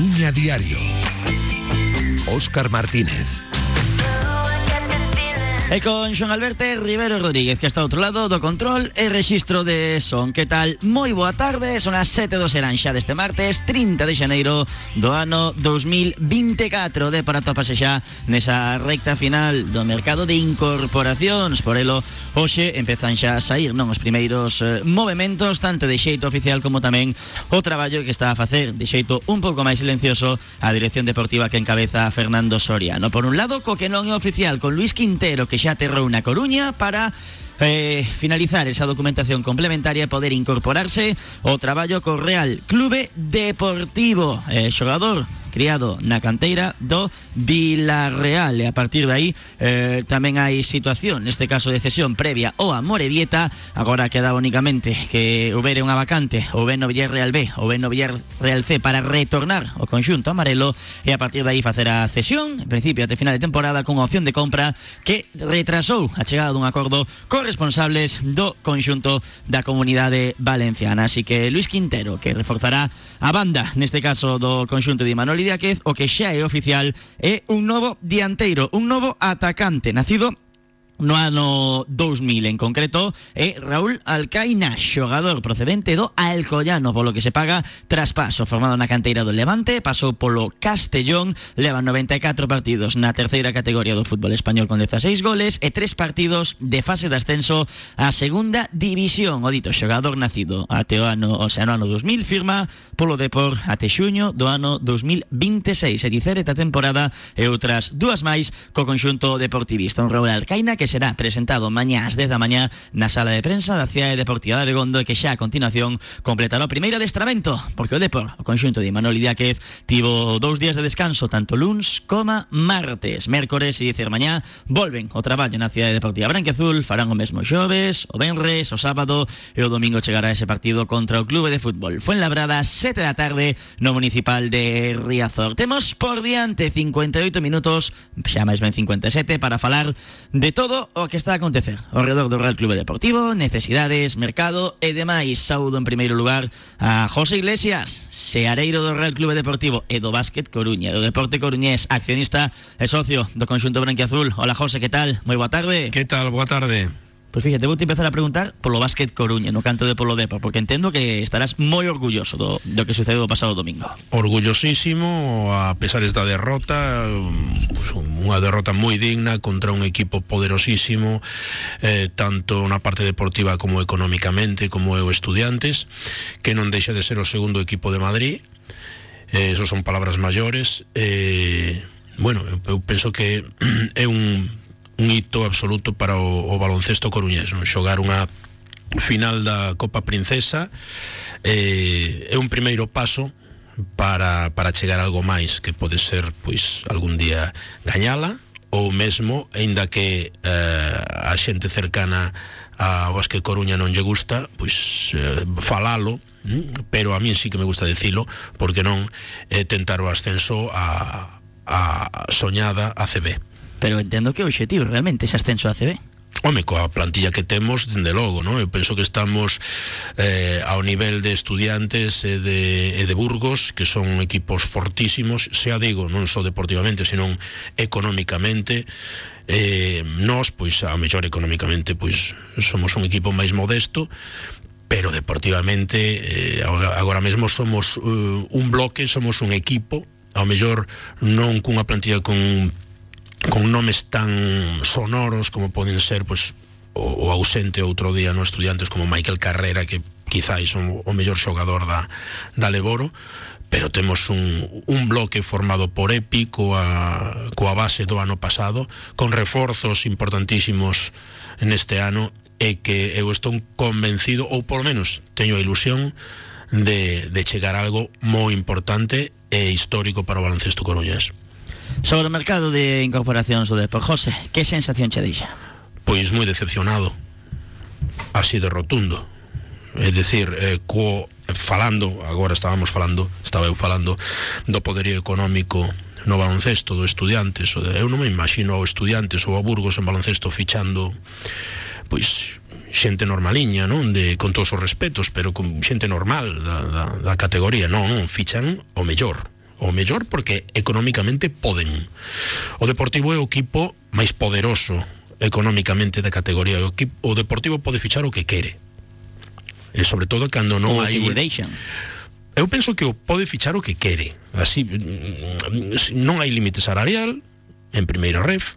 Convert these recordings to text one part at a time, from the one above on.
Coruña Diario. Óscar Martínez. E con Xoan Alberto Rivero Rodríguez que está ao outro lado do control e registro de son. Que tal? Moi boa tarde, son as 7 do serán xa deste martes 30 de xaneiro do ano 2024 De para topase xa nesa recta final do mercado de incorporacións. Por elo, hoxe empezan xa a sair non os primeiros eh, movimentos Tanto de xeito oficial como tamén o traballo que está a facer. De xeito un pouco máis silencioso a dirección deportiva que encabeza Fernando Soriano. Por un lado, co que non é oficial con Luis Quintero que xa aterrou na Coruña para eh, finalizar esa documentación complementaria e poder incorporarse ao traballo co Real Clube Deportivo. Eh, criado na canteira do Villarreal. E a partir de aí eh, tamén hai situación neste caso de cesión previa ou a Moredieta agora queda únicamente que houbere unha vacante ou ben Villarreal B ou ben no Villarreal C para retornar o conxunto amarelo e a partir de aí facer a cesión en principio até final de temporada con opción de compra que retrasou a chegada dun acordo con responsables do conxunto da comunidade valenciana. Así que Luis Quintero que reforzará a banda neste caso do conxunto de Manoli Díaz o que xa é oficial é un novo dianteiro, un novo atacante nacido no ano 2000 en concreto é Raúl Alcaina, xogador procedente do Alcoyano, polo que se paga traspaso, formado na canteira do Levante, pasou polo Castellón, leva 94 partidos na terceira categoría do fútbol español con 16 goles e tres partidos de fase de ascenso á segunda división. O dito xogador nacido até o ano, o sea, no ano 2000, firma polo Depor até xuño do ano 2026, e dicer esta temporada e outras dúas máis co conxunto deportivista. Un Raúl Alcaina que será presentado mañá ás 10 da mañá na sala de prensa da Cidade Deportiva de Abegondo e que xa a continuación completará o primeiro adestramento porque o Depor, o conxunto de Manuel Idiáquez tivo dous días de descanso tanto luns como martes. Mércores e dicer mañá volven o traballo na Cidade Deportiva Branqueazul farán o mesmo xoves, o venres, o sábado e o domingo chegará ese partido contra o Clube de Fútbol. Fuenlabrada, 7 da tarde no Municipal de Riazor. Temos por diante 58 minutos xa máis ben 57 para falar de todo o que está a acontecer ao redor do Real Clube Deportivo, necesidades, mercado e demais. Saúdo en primeiro lugar a José Iglesias, seareiro do Real Clube Deportivo e do Básquet Coruña, do Deporte Coruñés, accionista e socio do conxunto branquiazul. Hola José, que tal? Moi boa tarde. Que tal? Boa tarde. Pois fíjate, vou te empezar a preguntar polo Básquet Coruña, no canto de Polo Depa, porque entendo que estarás moi orgulloso do, do que sucedeu o pasado domingo. Orgullosísimo, a pesar da derrota, pues, unha derrota moi digna contra un equipo poderosísimo, eh, tanto na parte deportiva como económicamente, como estudiantes, que non deixa de ser o segundo equipo de Madrid, eh, esos son palabras maiores, eh, bueno, eu penso que é un reto absoluto para o, o baloncesto coruñés, non? xogar unha final da Copa Princesa eh, é un primeiro paso para, para chegar a algo máis que pode ser pois algún día gañala ou mesmo, aínda que eh, a xente cercana a Bosque Coruña non lle gusta, pois eh, falalo, mm? pero a min sí que me gusta decilo, porque non eh, tentar o ascenso a, a soñada ACB. Pero entendo que o realmente ese ascenso a CB. Home, coa plantilla que temos, dende logo, non? Eu penso que estamos eh, ao nivel de estudiantes e de, e de Burgos, que son equipos fortísimos, xa digo, non só deportivamente, senón económicamente, eh, nós, pois, a mellor económicamente, pois, somos un equipo máis modesto, pero deportivamente, eh, agora mesmo somos uh, un bloque, somos un equipo, ao mellor non cunha plantilla con con nomes tan sonoros como poden ser pois, o, o ausente outro día no estudiantes como Michael Carrera que quizáis o, o mellor xogador da, da Leboro pero temos un, un bloque formado por EPI coa, coa base do ano pasado con reforzos importantísimos neste ano e que eu estou convencido ou polo menos teño a ilusión de, de chegar a algo moi importante e histórico para o baloncesto coruñés. Sobre o mercado de incorporacións do Depor, José, que sensación che deixa? Pois moi decepcionado. Así de rotundo. É dicir, eh, co falando, agora estábamos falando, estaba eu falando do poderío económico no baloncesto do estudiantes, eu non me imagino ao estudiantes ou a Burgos en baloncesto fichando pois xente normaliña, non? De, con todos os respetos, pero con xente normal da, da, da categoría. Non, non, fichan o mellor o mellor porque económicamente poden. O Deportivo é o equipo máis poderoso económicamente da categoría. O, equipo, o Deportivo pode fichar o que quere. E sobre todo cando non hai. Eu penso que o pode fichar o que quere. Así non hai límite salarial en primeira ref.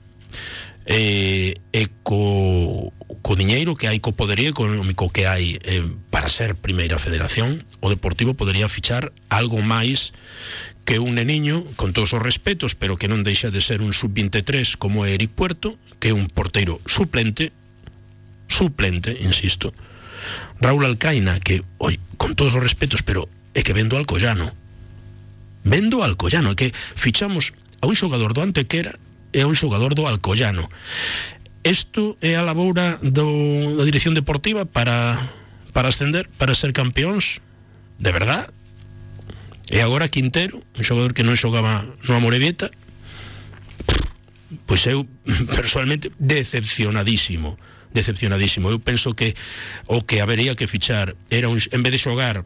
E, e co, co diñeiro que hai co poderío económico que hai eh, para ser primeira federación o Deportivo podería fichar algo máis que un neniño, con todos os respetos, pero que non deixa de ser un sub-23 como é Eric Puerto, que é un porteiro suplente, suplente, insisto. Raúl Alcaina, que, oi, con todos os respetos, pero é que vendo Alcoyano. Vendo Alcoyano, que fichamos a un xogador do Antequera e a un xogador do Alcoyano. Isto é a laboura do, da dirección deportiva para, para ascender, para ser campeóns? De verdad? E agora Quintero, un xogador que non xogaba no Amorebieta, pois eu personalmente decepcionadísimo decepcionadísimo. Eu penso que o que habería que fichar era un, en vez de xogar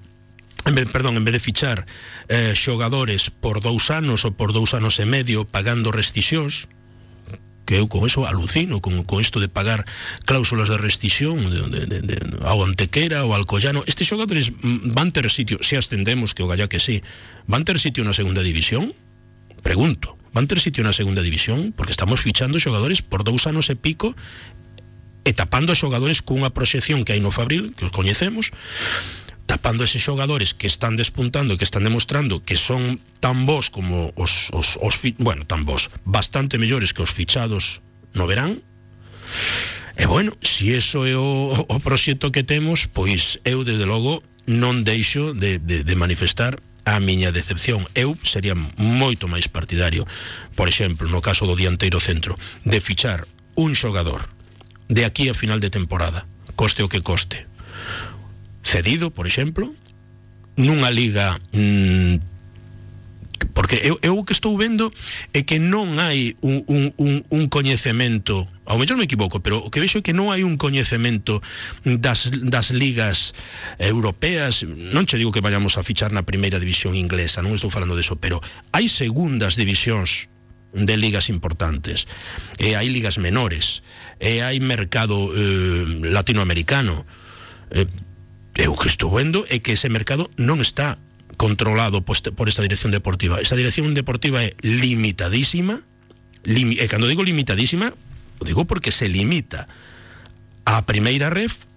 en vez, perdón, en vez de fichar eh, xogadores por dous anos ou por dous anos e medio pagando rescisións, que con eso alucino, con, con isto de pagar cláusulas de restricción de, de, de, ao Antequera, ao Alcoyano. Estes xogadores van ter sitio, se ascendemos, que o galla que sí, van ter sitio na segunda división? Pregunto, van ter sitio na segunda división? Porque estamos fichando xogadores por dous anos e pico e tapando xogadores cunha proxección que hai no Fabril, que os coñecemos, tapando eses xogadores que están despuntando e que están demostrando que son tan bons como os, os, os bueno, tan bons, bastante mellores que os fichados no verán. E bueno, se si eso é o, o proxecto que temos, pois eu desde logo non deixo de, de, de manifestar a miña decepción. Eu sería moito máis partidario, por exemplo, no caso do dianteiro centro, de fichar un xogador de aquí a final de temporada, coste o que coste, cedido, por exemplo, nunha liga mm, porque eu, eu que estou vendo é que non hai un, un, un, un coñecemento ao mellor me equivoco, pero o que vexo é que non hai un coñecemento das, das ligas europeas. Non che digo que vayamos a fichar na primeira división inglesa, non estou falando deso pero hai segundas divisións de ligas importantes e hai ligas menores e hai mercado eh, latinoamericano. Eh, eu que estou vendo é que ese mercado non está controlado por esta dirección deportiva. Esta dirección deportiva é limitadísima, limi, e cando digo limitadísima, o digo porque se limita a primeira ref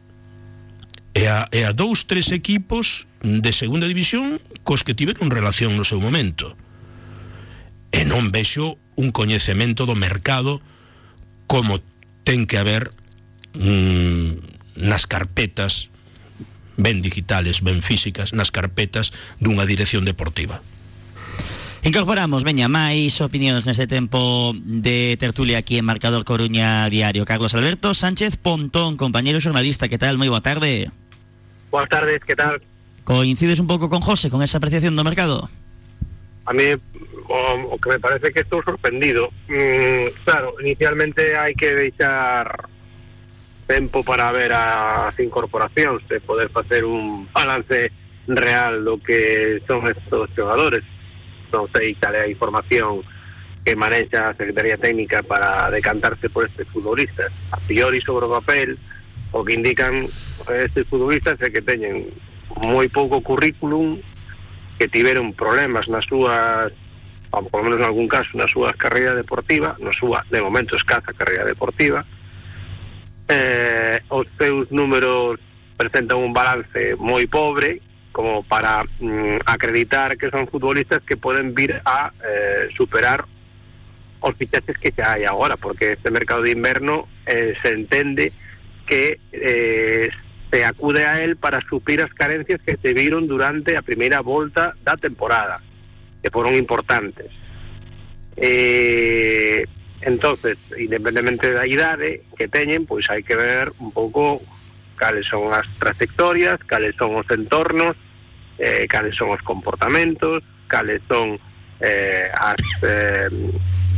e a, e a dous, tres equipos de segunda división cos que tiveron relación no seu momento. E non vexo un coñecemento do mercado como ten que haber mm, carpetas ben digitales, ben físicas, nas carpetas dunha dirección deportiva. Incorporamos, veña, máis opinións neste tempo de tertulia aquí en Marcador Coruña Diario. Carlos Alberto Sánchez Pontón, compañero xornalista, que tal? Moi boa tarde. Boas tardes, que tal? Coincides un pouco con José con esa apreciación do mercado? A mí o, o que me parece que estou sorprendido. Mm, claro, inicialmente hai que deixar tempo para ver as incorporacións e poder facer un balance real do que son estos xogadores non sei cal é información que manexa a Secretaría Técnica para decantarse por estes futbolistas a priori sobre papel o que indican estes futbolistas é que teñen moi pouco currículum que tiveron problemas nas súas ou por lo menos en algún caso na súa carreira deportiva na súa, de momento, escasa carreira deportiva eh, números presentan un balance moi pobre como para mm, acreditar que son futbolistas que poden vir a eh, superar os fichaches que xa hai agora, porque este mercado de inverno eh, se entende que eh, se acude a él para suplir as carencias que se viron durante a primeira volta da temporada, que foron importantes. Eh, entonces, independientemente da idade que teñen, pois hai que ver un pouco cales son as trayectorias, cales son os entornos, eh, cales son os comportamentos, cales son eh, as eh,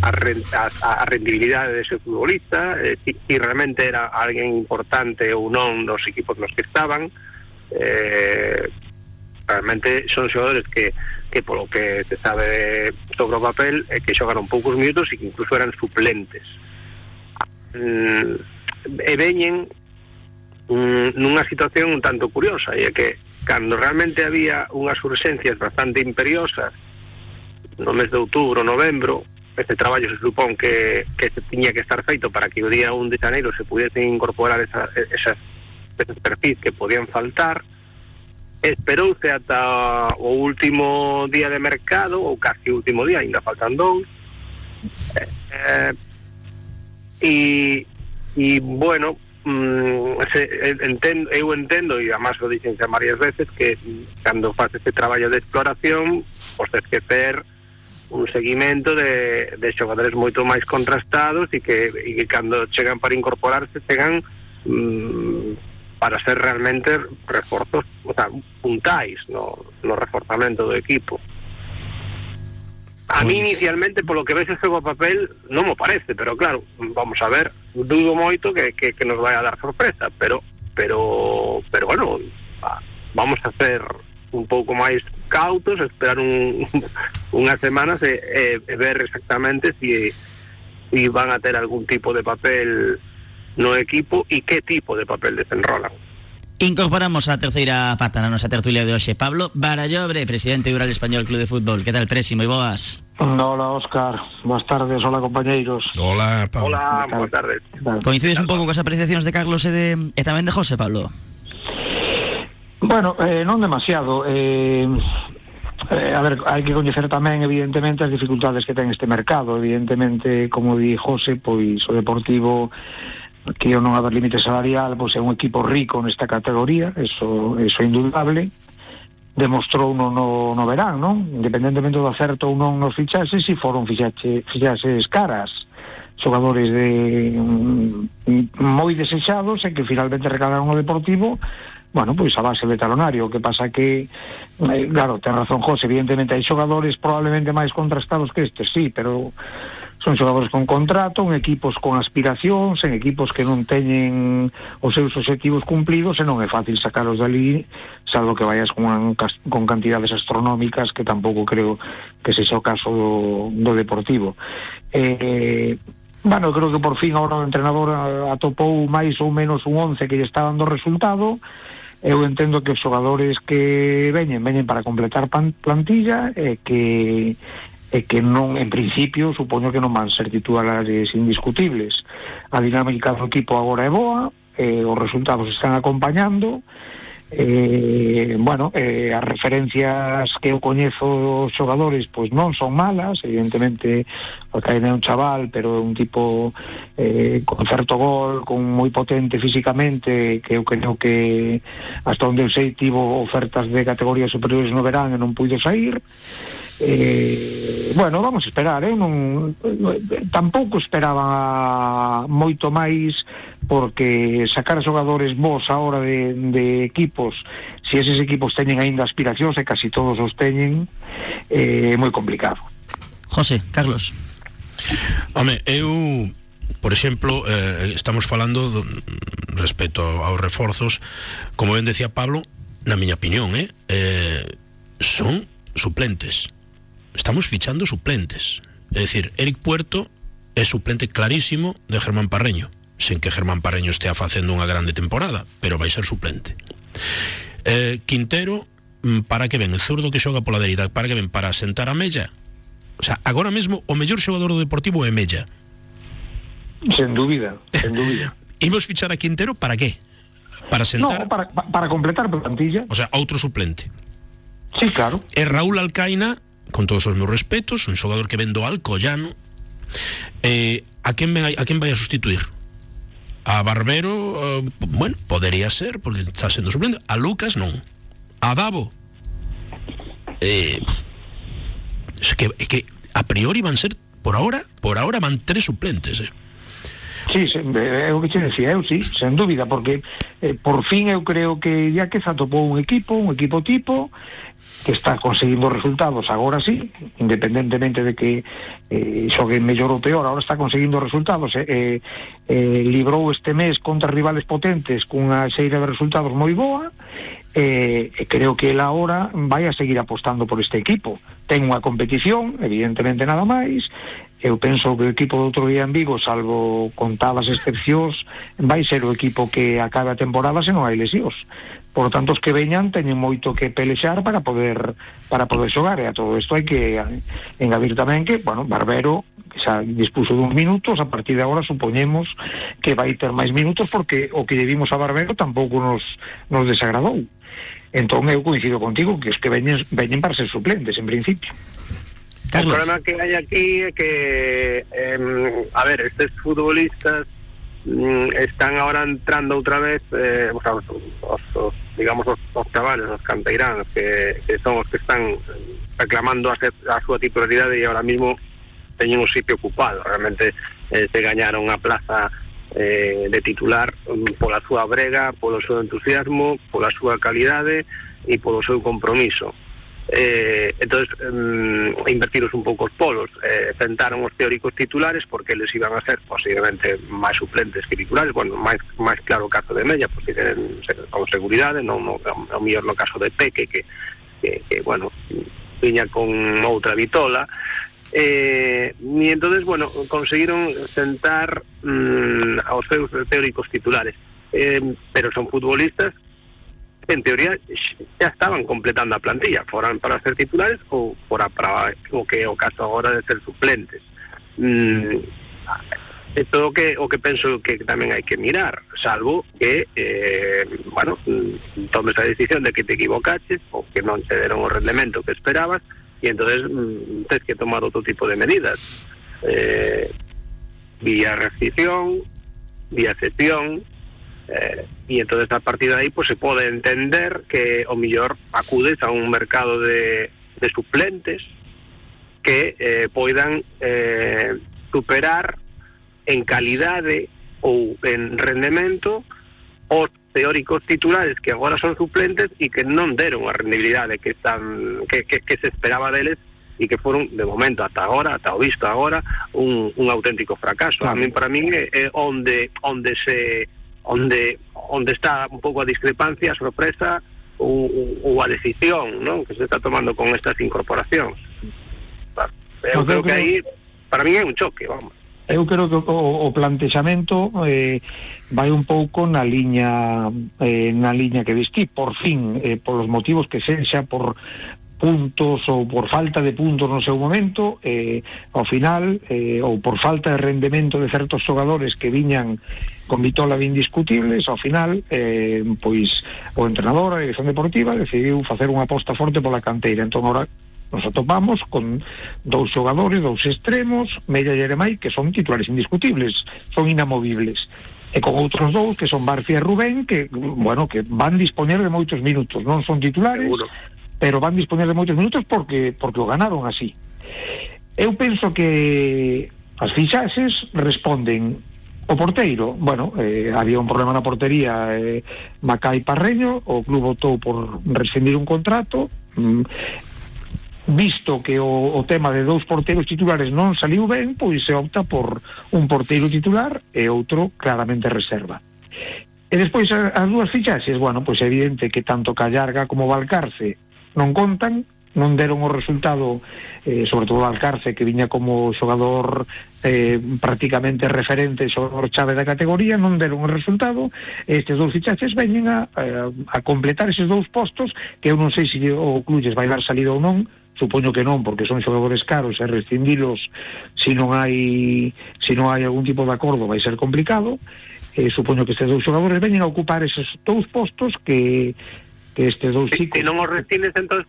a, a, a rendibilidade dese futbolista, eh, si, si realmente era alguén importante ou non nos equipos nos que estaban, eh, realmente son xogadores que, que polo que se sabe sobre o papel é que xogaron poucos minutos e que incluso eran suplentes. Mm, e veñen mm, nunha situación un tanto curiosa, e é que cando realmente había unhas urgencias bastante imperiosas no mes de outubro, novembro, este traballo se supón que, que se tiña que estar feito para que o día 1 de janeiro se pudiesen incorporar esa, esas, esas perfis que podían faltar esperouse ata o último día de mercado ou casi o último día, ainda faltan dous eh, e e bueno mm, se, entendo, eu entendo e además o dixen xa varias veces que cando faz este traballo de exploración pois pues, que ter un seguimento de, de xogadores moito máis contrastados e que, e que para incorporarse chegan mm, para ser realmente reforzos, o sea, puntais no, no reforzamento do equipo. A mí pois- inicialmente, polo que ves ese papel, non me parece, pero claro, vamos a ver, dudo moito que, que, que nos vai a dar sorpresa, pero pero pero bueno, vamos a hacer un pouco máis cautos, esperar un, unhas semanas e, e, e ver exactamente si, si van a ter algún tipo de papel no equipo e que tipo de papel desenrolan. Incorporamos a terceira pata na nosa tertulia de hoxe Pablo Barallobre, presidente do Ural Español Club de Fútbol Que tal, Presi? Moi boas Hola, Óscar. Boas tardes, hola, compañeiros Hola, Pablo Hola, boas tardes Coincides un pouco coas apreciacións de Carlos e, de, e tamén de José, Pablo? Bueno, eh, non demasiado. Eh, eh, a ver, hai que coñecer tamén, evidentemente, as dificultades que ten este mercado. Evidentemente, como di José, pois o Deportivo que o non haber límite salarial, pois é un equipo rico nesta categoría, eso, eso é indudable. Demostrou no, no, no verán, non? Independentemente do acerto ou non nos fichases, si foron fichache, fichases caras xogadores de mm, moi desexados e que finalmente recalaron o Deportivo bueno, pois a base de talonario, que pasa que eh, claro, ten razón José, evidentemente hai xogadores probablemente máis contrastados que estes, sí, pero son xogadores con contrato, en equipos con aspiracións, en equipos que non teñen os seus objetivos cumplidos e non é fácil sacalos dali, salvo que vayas con, con cantidades astronómicas que tampouco creo que sexa o caso do, Deportivo. Eh, Bueno, creo que por fin ahora o entrenador atopou máis ou menos un 11 que lle está dando resultado eu entendo que os xogadores que veñen, veñen para completar plantilla e que e que non, en principio, supoño que non van ser titulares indiscutibles. A dinámica do equipo agora é boa, eh, os resultados están acompañando, eh, bueno, eh, as referencias que eu coñezo os xogadores pois non son malas, evidentemente o Caín é un chaval, pero é un tipo eh, con certo gol, con moi potente físicamente, que eu creo que hasta onde eu sei tivo ofertas de categorías superiores no verán e non puido sair, eh, bueno, vamos a esperar eh? non, tampouco esperaba moito máis porque sacar xogadores vos a hora de, de equipos se eses equipos teñen aínda aspiracións e casi todos os teñen é eh, moi complicado. José, Carlos. Home, eu por exemplo, eh, estamos falando do, respecto aos reforzos. Como ben decía Pablo na miña opinión, eh, eh son suplentes estamos fichando suplentes. É dicir, Eric Puerto é suplente clarísimo de Germán Parreño, sen que Germán Parreño estea facendo unha grande temporada, pero vai ser suplente. Eh, Quintero, mm, para que ven, el zurdo que xoga pola dereita, para que ven, para sentar a Mella. O sea, agora mesmo o mellor xogador do Deportivo é Mella. Sen dúbida, sen dúbida. Imos fichar a Quintero para qué? Para sentar... No, para, para completar a plantilla. O sea, outro suplente. Sí, claro. E Raúl Alcaina con todos os meus respetos, un xogador que vendo Alcoyano, eh, a quen vai, a quen vai a sustituir? A Barbero, eh, bueno, podería ser, porque está sendo suplente. A Lucas non. A Davo. Eh, es que, es que a priori van ser, por ahora, por ahora van tres suplentes, eh. Sí, é o que che decía sí, sen dúbida, porque por fin eu creo que ya que se atopou un equipo, un equipo tipo, que está conseguindo resultados agora sí, independentemente de que eh, xoguen mellor ou peor, agora está conseguindo resultados eh, eh, eh, librou este mes contra rivales potentes cunha xeira de resultados moi boa e eh, creo que ele agora vai a seguir apostando por este equipo ten unha competición, evidentemente nada máis eu penso que o equipo do outro día en Vigo, salvo contadas excepcións, vai ser o equipo que acabe a temporada se non hai lesións. Por tanto, os que veñan teñen moito que pelexar para poder para poder xogar, e a todo isto hai que engadir tamén que, bueno, Barbero xa dispuso dun minutos, a partir de agora supoñemos que vai ter máis minutos porque o que lle vimos a Barbero tampouco nos, nos desagradou. Entón eu coincido contigo que os que veñen, veñen para ser suplentes, en principio. Carlos. O problema que hai aquí é que, eh, a ver, estes futbolistas mm, están ahora entrando outra vez, eh, o sea, os, os, os, digamos, os, os chavales, os que, que son os que están reclamando a, ser, a súa titularidade e ahora mismo teñen un sitio ocupado. Realmente eh, se gañaron a plaza eh, de titular um, pola súa brega, polo seu entusiasmo, pola súa calidade e polo seu compromiso eh, entonces um, invertiros un pouco os polos eh, tentaron os teóricos titulares porque eles iban a ser posiblemente máis suplentes que titulares bueno, máis, máis claro caso de Mella porque tienen con seguridade non, non, mellor no caso de Peque que, bueno viña con outra vitola. Eh, entonces bueno conseguiron sentar mm, aos seus teóricos titulares. Eh, pero son futbolistas en teoría ya estaban completando a plantilla, foran para ser titulares ou para, para o que o caso agora de ser suplentes. Mm, todo o que o que penso que tamén hai que mirar, salvo que eh, bueno, mm, tomes a decisión de que te equivocaches ou que non te deron o rendemento que esperabas e entonces mm, tens que tomar outro tipo de medidas. Eh, vía restricción, vía excepción, eh, y entonces a partir de ahí pues se pode entender que o millor acudes a un mercado de, de suplentes que eh, poidan eh, superar en calidade ou en rendemento os teóricos titulares que agora son suplentes e que non deron a rendibilidade que están que, que, que se esperaba deles e que foron de momento ata agora, ata o visto agora, un, un auténtico fracaso. A mí para min é, é onde onde se onde onde está un pouco a discrepancia, a sorpresa ou, ou a decisión non? que se está tomando con estas incorporacións. Eu creo que aí, para mí é un choque, vamos. Eu creo que o, o plantexamento eh, vai un pouco na liña eh, na liña que vestí, por fin, eh, polos motivos que sexa, por puntos ou por falta de puntos no seu momento eh, final eh, ou por falta de rendemento de certos xogadores que viñan con vitola de indiscutibles ao final eh, pois o entrenador, a dirección deportiva decidiu facer unha aposta forte pola canteira. Entón agora nos atopamos con dous xogadores, dous extremos Mella e Jeremai que son titulares indiscutibles son inamovibles. E con outros dous que son Barcia e Rubén que, bueno, que van dispoñer de moitos minutos. Non son titulares pero van disponer de moitos minutos porque porque ganaron así. Eu penso que as fichaxes responden o porteiro, bueno, eh, había un problema na portería eh, Macai Parreño, o club votou por rescindir un contrato mm, visto que o, o tema de dous porteiros titulares non saliu ben, pois se opta por un porteiro titular e outro claramente reserva. E despois as dúas fichaxes, bueno, pois é evidente que tanto Callarga como Valcarce non contan, non deron o resultado eh, sobre todo Alcarce que viña como xogador eh, prácticamente referente xogador chave da categoría non deron o resultado. Estes dous fichaches veñen a, a, completar eses dous postos que eu non sei se o Clulles vai dar salida ou non supoño que non, porque son xogadores caros e rescindilos se non hai se non hai algún tipo de acordo vai ser complicado. Eh, supoño que estes dous xogadores veñen a ocupar eses dous postos que que estes dous chicos... Se non os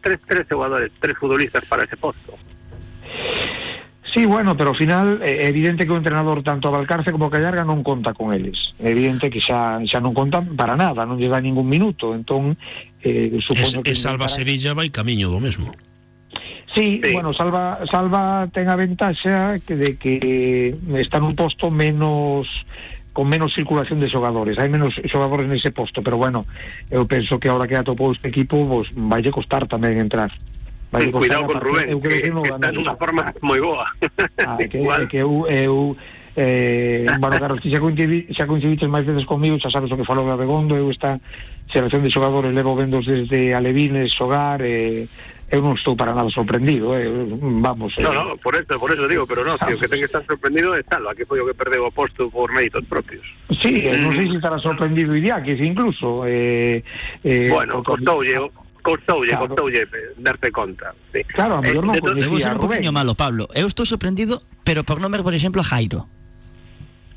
tres, tres jugadores, tres futbolistas para ese posto. Sí, bueno, pero ao final é evidente que o entrenador tanto a Valcarce como a Callarga non conta con eles. É evidente que xa, xa non contan para nada, non lle dá ningún minuto. Entón, eh, supoño es, que... E Salva intentará... Sevilla vai camiño do mesmo. Sí, sí, bueno, Salva Salva ten a ventaxa que de que está nun posto menos con menos circulación de xogadores, hai menos xogadores nese posto, pero bueno, eu penso que ahora que atopou este equipo, pues, vai costar tamén entrar. Vai Cuidado con Rubén, eu que, que, que está en unha forma moi boa. Ah, que, que eu, eu eh, bueno, xa, coincidi, xa coincidiches máis veces comigo, xa sabes o que falou de Abegondo, eu esta xeración de xogadores levo vendos desde Alevines, Xogar, eh, eu non estou para nada sorprendido, eh, vamos. Eh. No, no, por eso, por eso digo, pero no, si o que ten que estar sorprendido é tal, aquí foi o que perdeu o posto por méritos propios. Sí, eh, non sei se estará sorprendido Idiáquez incluso. Eh, eh, bueno, costoulle, costoulle, claro. costoulle darte conta. Sí. Claro, a mellor non eh, Debo ser un poquinho malo, Pablo. Eu estou sorprendido, pero por non ver, por exemplo, a Jairo.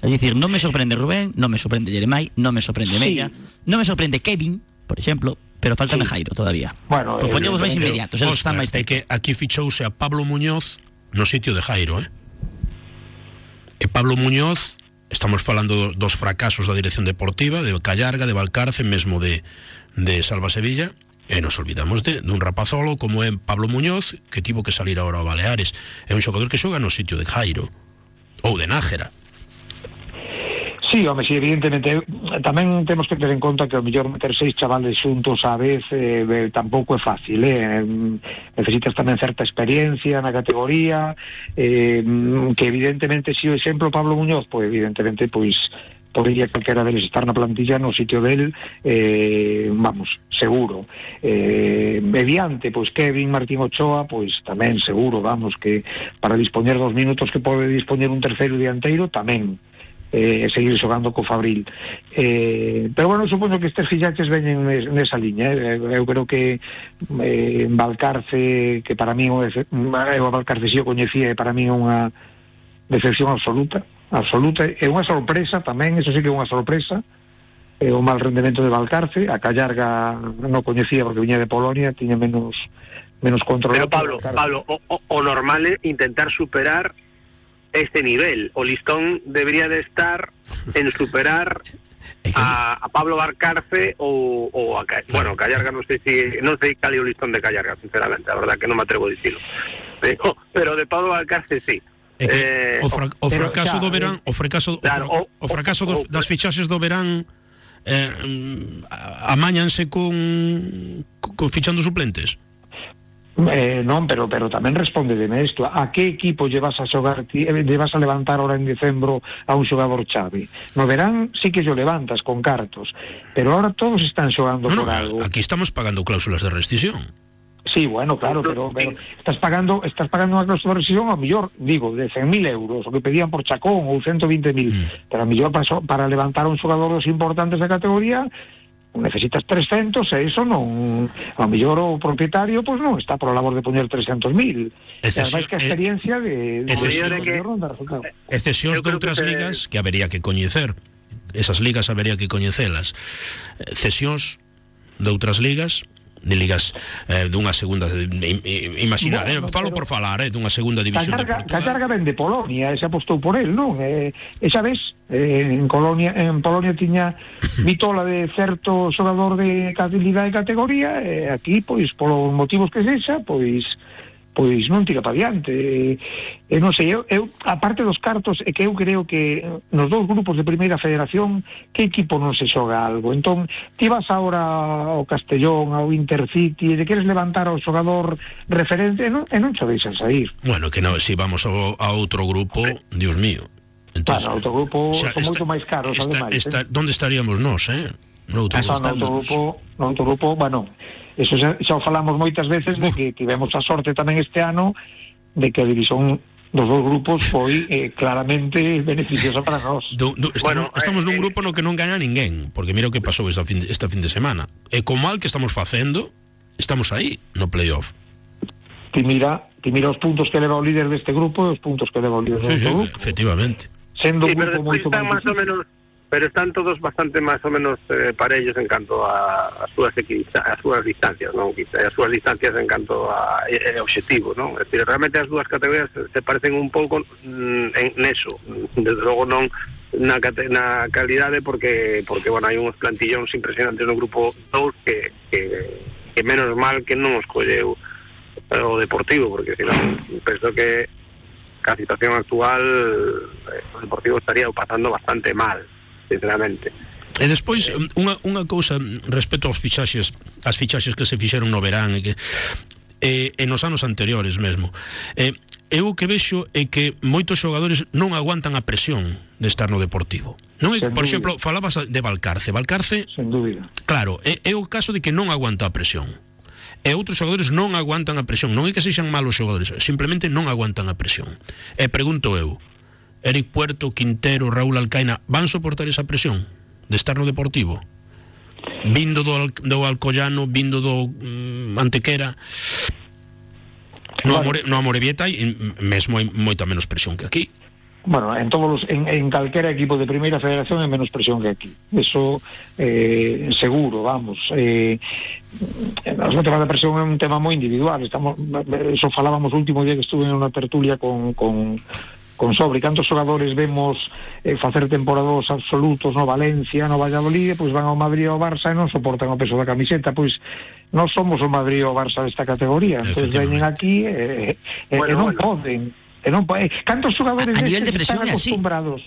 É dicir, non me sorprende Rubén, non me sorprende Jeremai, non me sorprende Mella, sí. non me sorprende Kevin, por exemplo, pero falta sí. Jairo todavía. Bueno, pues poñemos máis inmediatos, máis É que aquí fichouse a Pablo Muñoz no sitio de Jairo, eh? E Pablo Muñoz, estamos falando dos fracasos da dirección deportiva, de Callarga, de Valcarce, mesmo de, de Salva Sevilla, e nos olvidamos de dun rapazolo como é Pablo Muñoz, que tivo que salir agora a Baleares. É un xogador que xoga no sitio de Jairo, ou de Nájera. Sí, home, sí, evidentemente. Tamén temos que ter en conta que o mellor meter seis chavales xuntos a vez eh, tampouco é fácil, eh? necesitas tamén certa experiencia na categoría eh, que evidentemente si o exemplo Pablo Muñoz, pois evidentemente pois podría calquera deles estar na plantilla no sitio del eh, vamos, seguro. Eh, mediante, pois Kevin Martín Ochoa pois tamén seguro, vamos que para dispoñer dos minutos que pode dispoñer un terceiro dianteiro eh, seguir xogando co Fabril eh, pero bueno, supoño que estes fichaches veñen nesa liña eh. eu creo que eh, Valcarce que para mí o, o Valcarce si o coñecía e para mí unha decepción absoluta absoluta, é unha sorpresa tamén, eso sí que é unha sorpresa é o mal rendemento de Valcarce a Callarga non coñecía porque viña de Polonia, tiña menos menos control. Pero Pablo, Pablo, o, o normal é intentar superar este nivel. O listón debería de estar en superar a, a Pablo Barcarce ou, ou a bueno, Callarga non sei si non sei cal é o listón de Callarga, sinceramente, a verdad que non me atrevo a dicilo. Pero, pero de Pablo Barcarce sí. É que eh, o, fra, o fracaso do verán, o fracaso claro, o, o fracaso do, das fichaxes do verán eh, amañanse con, con fichando suplentes. Eh, non, pero pero tamén responde de isto. A que equipo llevas a xogar ti, eh, llevas a levantar ahora en decembro a un xogador chave? No verán sí que yo levantas con cartos, pero ahora todos están xogando no, por no, algo. Aquí estamos pagando cláusulas de rescisión. Sí, bueno, claro, pero, pero estás pagando estás pagando unha cláusula de rescisión a mellor, digo, de 100.000 euros, o que pedían por Chacón, ou 120.000, mm. pero a mellor para, para levantar un xogador dos importantes da categoría necesitas 300 e iso non a mellor o propietario pois pues non está por a labor de poñer 300.000 e ademais que a experiencia de, de, excesión, de, de excesións de outras que ligas que habería que coñecer. Esas ligas habería que coñecelas cesións de outras ligas de ligas eh, dunha segunda imaginar, bueno, eh, falo por falar, eh, dunha segunda división Catarga, de Portugal. Catarga ven de Polonia, e se apostou por el, non? Eh, e xa ves, eh, en Colonia en Polonia tiña mitola de certo xogador de calidade e categoría, e aquí pois polos motivos que sexa, pois pois non tira para diante. E, e non sei, eu, eu dos cartos é que eu creo que nos dous grupos de primeira federación que equipo non se xoga algo entón ti vas agora ao Castellón ao Intercity e de queres levantar ao xogador referente e non, e non te deixan sair. Bueno, que non, se si vamos ao, a outro grupo Dios mío. Entonces, bueno, outro grupo xa, son moito máis caros está, ademais, está, eh? Donde estaríamos nós, eh? No outro, no outro grupo, no outro grupo, bueno, Eso xa, xa o falamos moitas veces de que tivemos a sorte tamén este ano de que a división dos dos grupos foi eh, claramente beneficiosa para nós. Do, do, estamos, bueno, estamos eh, nun grupo no que non gaña ninguén, porque mira o que pasou esta fin, de, esta fin de semana. E co mal que estamos facendo, estamos aí no playoff. Ti mira, ti mira os puntos que leva o líder deste grupo e os puntos que leva o líder sí, sí, grupo. efectivamente. Sendo sí, un grupo moito máis o menos pero están todos bastante máis ou menos eh, parellos en canto a, a súas a súas distancias, non? As súas distancias en canto a eh, objetivo, non? É dicir, realmente as dúas categorías se parecen un pouco mm, en neso, desde logo non na, na calidade porque porque bueno, hai uns plantillóns impresionantes no grupo 2 que, que, que menos mal que non os colleu o Deportivo, porque senón penso que a situación actual eh, o Deportivo estaría pasando bastante mal sinceramente. E despois um, unha, unha cousa respecto aos fichaxes, as fichaxes que se fixeron no verán e que e, e nos anos anteriores mesmo. E, eu o que vexo é que moitos xogadores non aguantan a presión de estar no Deportivo. Non é, por exemplo, falabas de Valcarce. Valcarce, sen dúbida. Claro, é, é o caso de que non aguanta a presión. E outros xogadores non aguantan a presión. Non é que sexan malos xogadores, simplemente non aguantan a presión. E pregunto eu, Eric Puerto, Quintero, Raúl Alcaina, van soportar esa presión de estar no Deportivo? Vindo do, Al- do Alcoyano, vindo do Antequera, No, Claro. Amore, no Amorebieta mm, mesmo hai moita menos presión que aquí. Bueno, en todos los, en, en calquera equipo de primeira federación hai menos presión que aquí. Eso eh, seguro, vamos. Eh, o tema da presión é un tema moi individual. Estamos, eso falábamos o último día que estuve en unha tertulia con, con, con Sobre. Cantos xogadores vemos eh, facer temporados absolutos no Valencia, no Valladolid, pois van ao Madrid ou ao Barça e non soportan o peso da camiseta. Pois non somos o Madrid ou o Barça desta categoría. Entón veñen aquí e, e, Bueno, e non bueno. poden. E non, eh, cantos xogadores A- a nivel destes de presión están así. acostumbrados?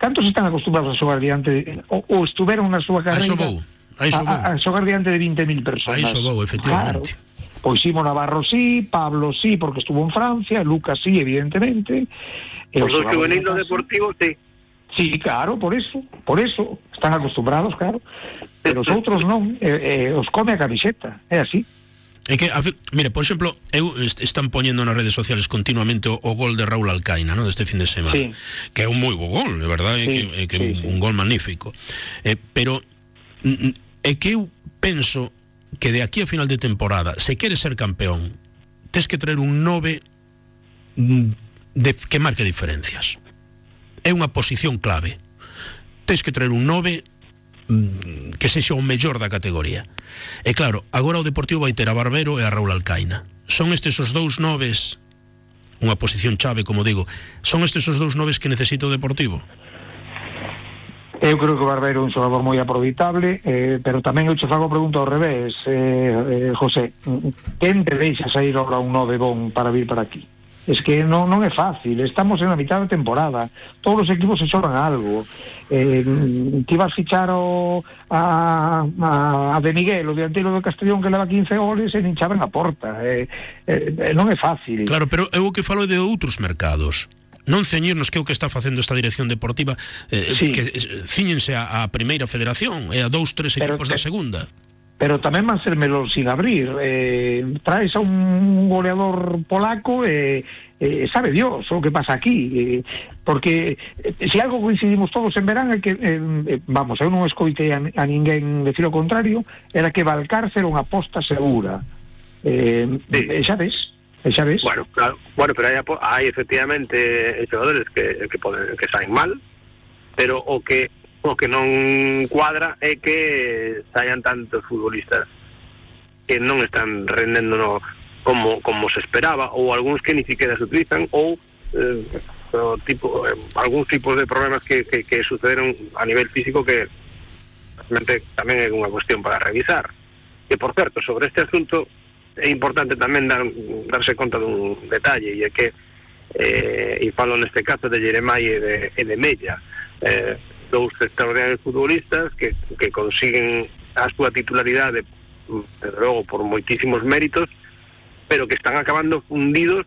Cantos están acostumbrados a xogar diante de, ou, ou estuveron na súa A carreira iso vou, a iso vou. a, a xogar diante de 20.000 personas? A iso vou, efectivamente. Claro. Pois Simo Navarro sí, Pablo sí, porque estuvo en Francia, Lucas sí, evidentemente. E Os os dos juvenil do xogadores Deportivo, sí. Sí, claro, por eso, por eso, están acostumbrados, claro. Pero os outros non, eh, eh, os come a camiseta, é así. É que, a mire, por exemplo, eu est- están poñendo nas redes sociales continuamente o, o gol de Raúl Alcaina, ¿no? deste fin de semana. Sí. Que é un moi bo gol, de verdade, é Sí, que, é que sí, un, sí. un gol magnífico. Eh, pero é que eu penso que de aquí a final de temporada, se queres ser campeón, tes que traer un 9 mm, de que marque diferencias. É unha posición clave. Tens que traer un 9 mm, que sexa o mellor da categoría. E claro, agora o Deportivo vai ter a Barbero e a Raúl Alcaina. Son estes os dous noves unha posición chave, como digo. Son estes os dous noves que necesita o Deportivo? Eu creo que o Barbeiro é un xogador moi aproveitable, eh, pero tamén eu che fago a pregunta ao revés, eh, eh, José, quen te deixa sair agora un nove bon para vir para aquí? Es que non, non é fácil, estamos en a mitad da temporada, todos os equipos se xogan algo. Eh, ti vas fichar o, a, a, a de Miguel, o dianteiro do Castellón que leva 15 goles e nin chaben a porta. Eh, eh, non é fácil. Claro, pero eu o que falo de outros mercados. Non ceñirnos que é o que está facendo esta dirección deportiva eh, Sí. que eh, ciñense a, a primeira federación e a dous, tres Pero equipos da que- segunda. pero tamén van ser melón sin abrir. Eh, traes a un goleador polaco e eh, sabe Dios o que pasa aquí. Eh, porque eh, se algo coincidimos todos en verán é que, eh, eh, vamos, eu non escoitei a, a ninguén decir o contrario, era que Valcárcel era unha aposta segura. Eh, Sí. e xa ves, e xa ves. Bueno, claro. Bueno, pero hai, hai efectivamente xogadores que, que poden que saen mal, pero o que o que non cuadra é que saian tantos futbolistas que non están rendendo no, como, como se esperaba ou algúns que ni siquiera se utilizan ou eh, o tipo eh, algúns tipos de problemas que, que, que sucederon a nivel físico que realmente tamén é unha cuestión para revisar. Que por certo, sobre este asunto é importante tamén dar, darse conta dun detalle e é que eh, e falo neste caso de Jeremai e de, e de Mella. Eh, dous extraordinarios futbolistas que, que consiguen a súa titularidade desde logo por moitísimos méritos pero que están acabando fundidos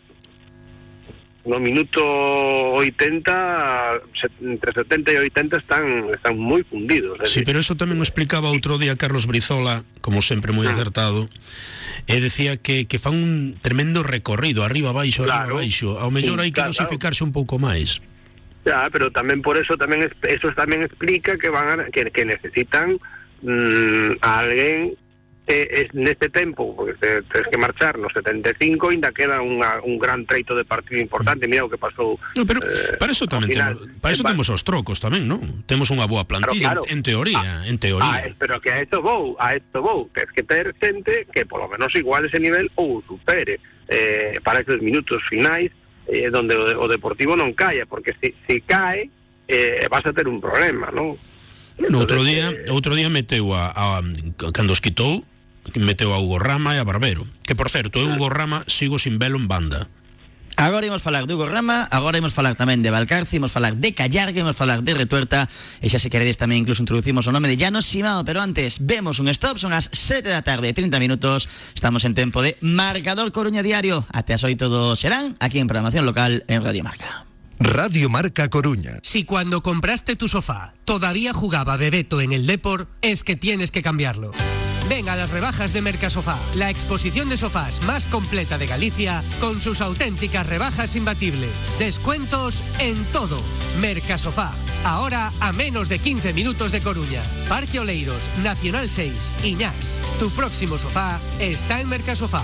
no minuto 80 se- entre 70 e 80 están están moi fundidos Sí, pero eso tamén o explicaba outro día Carlos Brizola, como sempre moi Ah. acertado, e decía que, que fan un tremendo recorrido, arriba abaixo, arriba abaixo. Ao mellor Sí, hai que claro, dosificarse un pouco máis. Ya, pero tamén por eso es- eso tamén explica que van a, que, que necesitan mm, a alguén eh, es neste tempo, porque te, tens que marchar no 75 ainda queda unha, un gran treito de partido importante, mira o que pasou No, pero eh, para eso tamén final, temos, para eso en- temos os trocos tamén, non? Temos unha boa plantilla Claro, en, en teoría, en Ah, teoría. pero que a esto vou, a esto vou, tens que ter xente que polo menos igual ese nivel ou supere eh, para esos minutos finais eh, donde o, o Deportivo non caia, porque si, si cae eh, vas a ter un problema, non? No, outro día, eh, outro día meteu a, a cando os quitou, meteu a Hugo Rama e a Barbero. Que por certo, eu Hugo Rama sigo sin velo en banda. Agora imos falar de Hugo Rama, agora imos falar tamén de Valcarce, imos falar de Callarga, imos falar de Retuerta e xa se queredes tamén incluso introducimos o nome de Llanos Simao, pero antes vemos un stop, son as 7 da tarde, 30 minutos, estamos en tempo de Marcador Coruña Diario, até as 8 do serán, aquí en programación local en Radio Marca. Radio Marca Coruña. Si cuando compraste tu sofá todavía jugaba Bebeto en el Depor, es que tienes que cambiarlo. Ven a las rebajas de Mercasofá, la exposición de sofás más completa de Galicia, con sus auténticas rebajas imbatibles. Descuentos en todo. Mercasofá, ahora a menos de 15 minutos de Coruña. Parque Oleiros, Nacional 6, Iñax. Tu próximo sofá está en Mercasofá.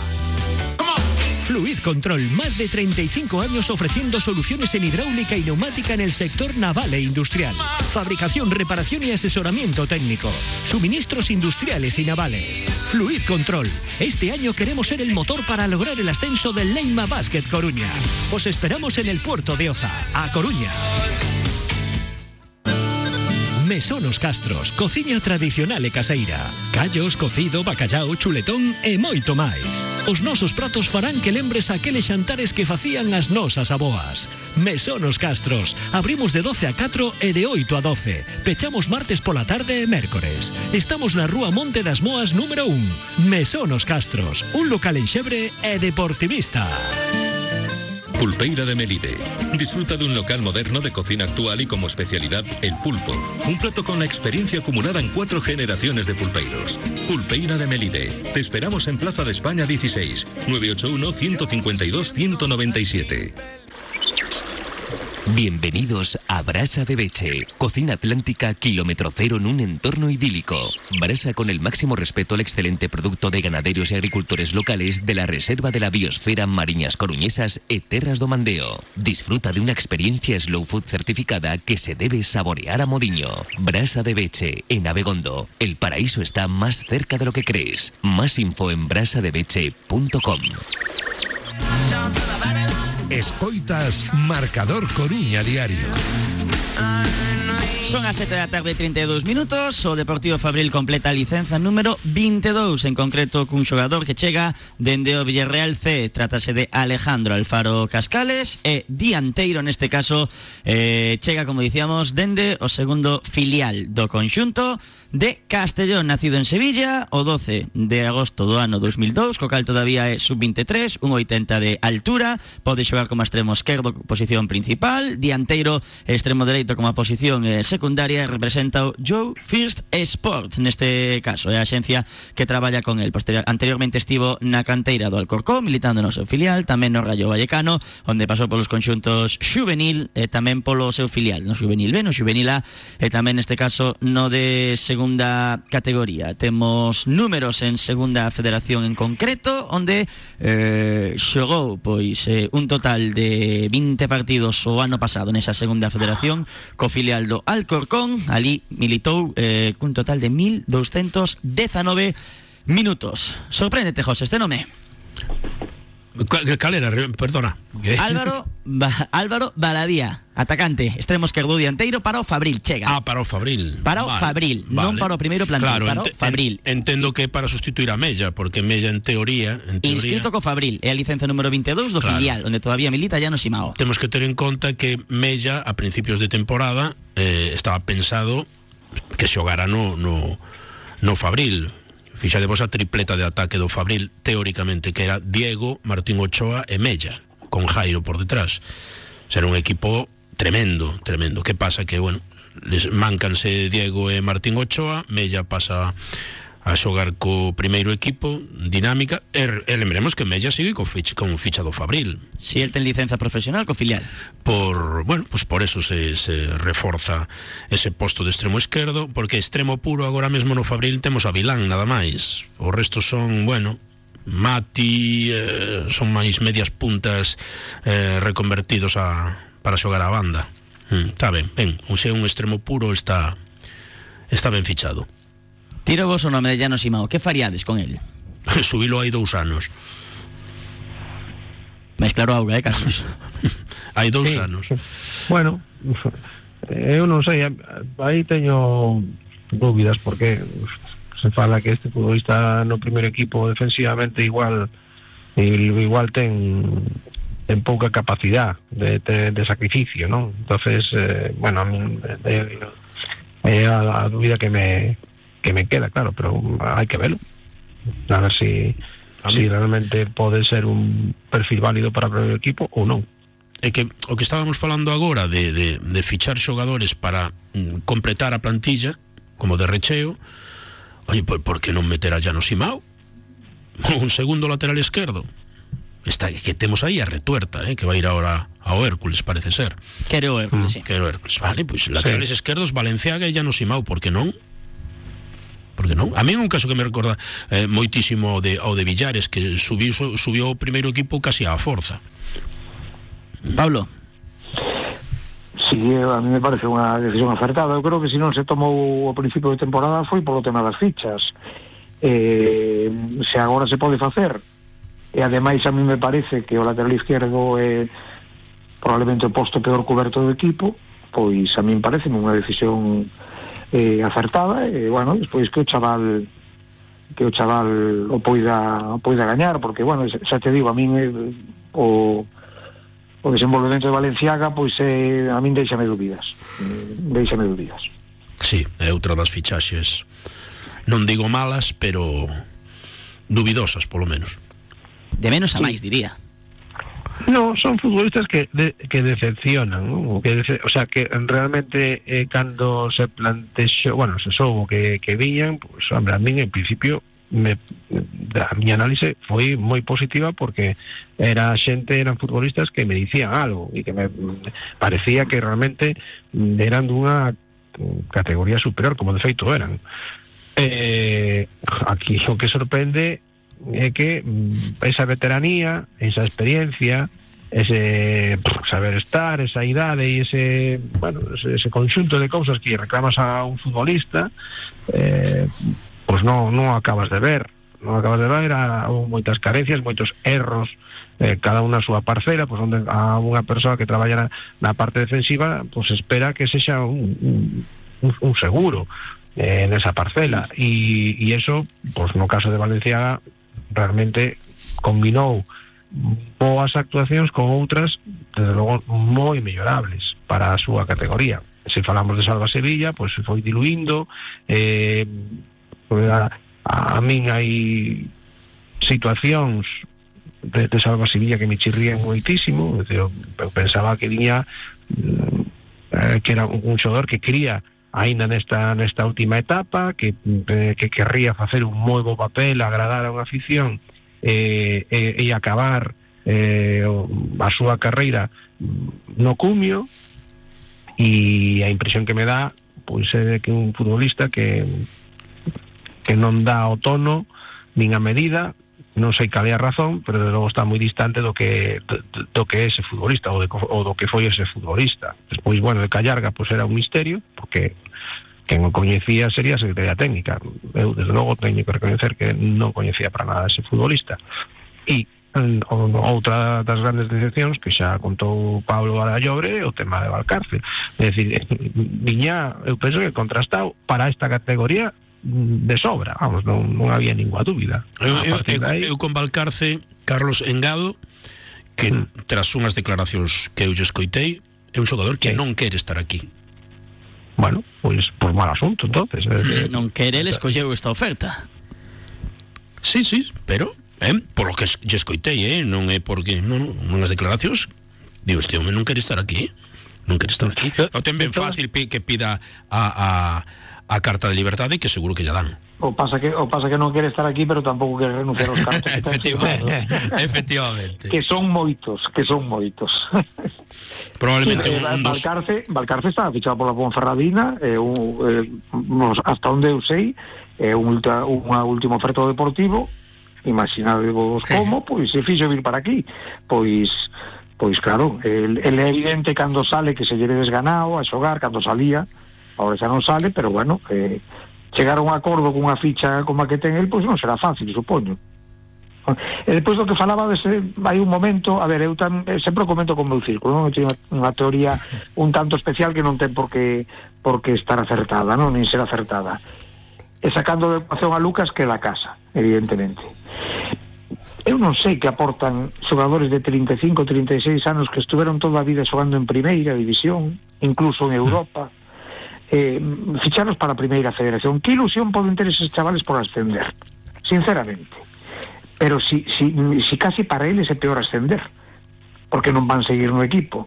Fluid Control, más de 35 años ofreciendo soluciones en hidráulica y neumática en el sector naval e industrial. Fabricación, reparación y asesoramiento técnico. Suministros industriales y Fluid Control. Este año queremos ser el motor para lograr el ascenso del Leima Basket Coruña. Os esperamos en el puerto de Oza, a Coruña. Mesonos Castros, cociña tradicional e caseira. Callos, cocido, bacallao, chuletón e moito máis. Os pratos farán que lembres aqueles xantares que facían as nosas aboas. Mesonos Castros, abrimos de 12 a 4 e de 8 a 12. Pechamos martes pola tarde e mércores. Estamos na Rúa Monte das Moas número 1. Mesonos Castros, un local en Xebre e deportivista. Pulpeira de Melide. Disfruta de un local moderno de cocina actual y como especialidad el pulpo. Un plato con la experiencia acumulada en cuatro generaciones de pulpeiros. Pulpeira de Melide. Te esperamos en Plaza de España 16, 981-152-197. Bienvenidos a Brasa de Beche, cocina atlántica kilómetro cero en un entorno idílico. Brasa con el máximo respeto al excelente producto de ganaderos y agricultores locales de la Reserva de la Biosfera Mariñas Coruñesas e Terras do Mandeo. Disfruta de una experiencia slow food certificada que se debe saborear a modiño. Brasa de Beche, en Abegondo. El paraíso está más cerca de lo que crees. Más info en brasadebeche.com. Escoitas Marcador Coruña Diario. Son as 7 da tarde 32 minutos. O Deportivo Fabril completa a licenza número 22 En concreto cun xogador que chega dende o Villarreal C. Trátase de Alejandro Alfaro Cascales E dianteiro neste caso eh, Chega, como dicíamos, dende o segundo filial do conxunto de Castellón Nacido en Sevilla o 12 de agosto do ano 2002 Co cal todavía é sub-23 Un 80 de altura Pode xogar como extremo esquerdo, posición principal Dianteiro e extremo dereito como posición eh, secundaria representa o Joe First Sport neste caso, é a axencia que traballa con el. Posterior, anteriormente estivo na canteira do Alcorcón, militando no seu filial, tamén no Rayo Vallecano, onde pasou polos conxuntos juvenil e tamén polo seu filial, no juvenil B, no juvenil A, e tamén neste caso no de segunda categoría. Temos números en segunda federación en concreto, onde eh, xogou pois eh, un total de 20 partidos o ano pasado nesa segunda federación co filial do Alcorcón, ali militou eh, cun total de 1219 minutos. Sorpréndete, José, este nome. Cal, cal era? Re- Perdona. Álvaro ba Álvaro Baladía, atacante, extremo esquerdo dianteiro para o Fabril, chega. Ah, para o Fabril. Para o Fabril, non para o primeiro plantel, claro, Fabril. en- entendo que é para sustituir a Mella, porque Mella en teoría, en teoría Inscrito co Fabril, é a licenza número 22 do Claro. filial, onde todavía milita ya no Simao. temos que ter en conta que Mella a principios de temporada eh, estaba pensado que xogara no, no, no Fabril fixadevos a tripleta de ataque do Fabril teóricamente que era Diego, Martín Ochoa e Mella con Jairo por detrás. Será un equipo tremendo tremendo, que pasa que bueno les mancanse Diego e Martín Ochoa Mella pasa a xogar co primeiro equipo, dinámica, e, e lembremos que Mella sigue con ficha, con ficha do Fabril. Si el ten licenza profesional co filial. Por, bueno, pues por eso se, se reforza ese posto de extremo esquerdo, porque extremo puro agora mesmo no Fabril temos a Vilán nada máis. O resto son, bueno, Mati, eh, son máis medias puntas eh, reconvertidos a, para xogar a banda. Mm, está ben, ben, o sea, un extremo puro está está ben fichado. Tiro vos o nome de Llano Simao, que faríades con el? Subilo hai dous anos. Mais claro auga, eh, Carlos? hai dous Sí. anos. Bueno, eu non sei, aí teño dúbidas porque se fala que este futbolista no primeiro equipo defensivamente igual igual ten ten pouca capacidad de, de, de sacrificio, ¿no? Entonces, eh, bueno, a mí é eh, a, a dúbida que me que me queda, claro, pero hai que verlo. A ver si si realmente pode ser un perfil válido para o primeiro equipo ou non. É que o que estábamos falando agora de, de, de fichar xogadores para mm, completar a plantilla, como de recheo, oye, por, por que non meter a Llano Simao? Un segundo lateral esquerdo. Está, que temos aí a retuerta, eh, que vai ir ahora ao Hércules, parece ser. Quero Hércules, sí. Quero Hércules, vale, pois pues, laterales sí. esquerdos Valenciaga e Llano Simao, por que non? Porque non? A mí un caso que me recorda eh, moitísimo de, ao de Villares que subiu, subiu o primeiro equipo casi á forza Pablo Sí, a mí me parece unha decisión acertada. Eu creo que se non se tomou o principio de temporada foi polo tema das fichas. Eh, se agora se pode facer, e ademais a mí me parece que o lateral izquierdo é probablemente o posto peor coberto do equipo, pois a mí me parece unha decisión eh, acertada e bueno, despois que o chaval que o chaval o poida o poida gañar, porque bueno, xa te digo, a min eh, o o desenvolvemento de Valenciaga pois eh, a min deixame dúbidas. Eh, deixame dúbidas. Sí, é outra das fichaxes non digo malas, pero duvidosas polo menos. De menos a máis, diría. No, son futbolistas que de, que decepcionan, que dece, o sea, que realmente eh, se plantexou, bueno, se soubo que, que viñan, pues, hombre, a mí en principio me, a miña análise foi moi positiva porque era xente, eran futbolistas que me dicían algo e que me parecía que realmente eran dunha categoría superior, como de feito eran. Eh, aquí o que sorprende é que mm, esa veteranía, esa experiencia, ese saber estar, esa idade e ese, bueno, ese, conxunto de cousas que reclamas a un futbolista eh, pois non, non acabas de ver. Non acabas de ver a, a moitas carencias, moitos erros eh, cada unha a súa parcela, pois onde a unha persoa que traballa na, na parte defensiva, pois espera que sexa un, un, seguro eh, nesa parcela. E, e eso, pois no caso de Valenciaga realmente combinou boas actuacións con outras desde logo moi mellorables para a súa categoría. Se falamos de Salva Sevilla pois foi diluindo eh, a, a min hai de, Salva Sevilla que me chirrían moitísimo eu, pensaba que viña eh, que era un xogador que quería aínda nesta nesta última etapa que eh, que querría facer un moi bo papel, agradar a unha afición eh, e, e acabar eh, a súa carreira no cumio e a impresión que me dá pois é de que un futbolista que que non dá o tono nin a medida non sei cal é a razón, pero de logo está moi distante do que do, do que é ese futbolista ou, de, ou do que foi ese futbolista. Despois, bueno, de Callarga, pois era un misterio, porque quen o coñecía sería a Secretaría Técnica. Eu, desde logo, teño que reconocer que non coñecía para nada ese futbolista. E outra das grandes decepcións que xa contou Pablo Arallobre o tema de Valcárcel é dicir, viña, eu penso que contrastado para esta categoría de sobra, vamos, non, non había ninguna dúbida. Eu, eu, eu, eu con Valcarce, Carlos Engado, que mm. tras unhas declaracións que eu lle escoitei, é un xogador que sí. non quere estar aquí. Bueno, pois pues, pues mal asunto, entonces. Eh, non quere, ele escolleu esta oferta. Sí, sí, pero eh, por lo que lle escoitei, eh, non é porque non, non as declaracións digo, este home non quere estar aquí non quere estar aquí o ten ben fácil que pida a, a a carta de liberdade que seguro que lle dan. O pasa que o pasa que non quere estar aquí, pero tampouco quere renunciar aos cartos. efectivamente, efectivamente. Que son moitos, que son moitos. Probablemente sí, un, un dos... Valcarce, Valcarce está fichado pola Ponferradina, eh, un, eh, hasta onde eu sei, é eh, un ultra, unha última oferta deportivo, imaginadevos como, pois se fixo vir para aquí. Pois pois claro, el, el é evidente cando sale que se lle desganado a xogar, cando salía, ahora xa non sale, pero bueno, eh, chegar a un acordo cunha ficha como a que ten el, pois non será fácil, supoño. E depois do que falaba dese, hai un momento, a ver, eu tan, eh, sempre comento con meu círculo, non? Eu unha, unha teoría un tanto especial que non ten por que, estar acertada, non? Nin ser acertada. E sacando de ecuación a Lucas que da casa, evidentemente. eu non sei que aportan xogadores de 35, 36 anos que estuveron toda a vida xogando en primeira división, incluso en Europa, eh, ficharos para a primeira federación. Que ilusión poden ter eses chavales por ascender? Sinceramente. Pero si, si, si casi para eles é peor ascender, porque non van seguir no equipo.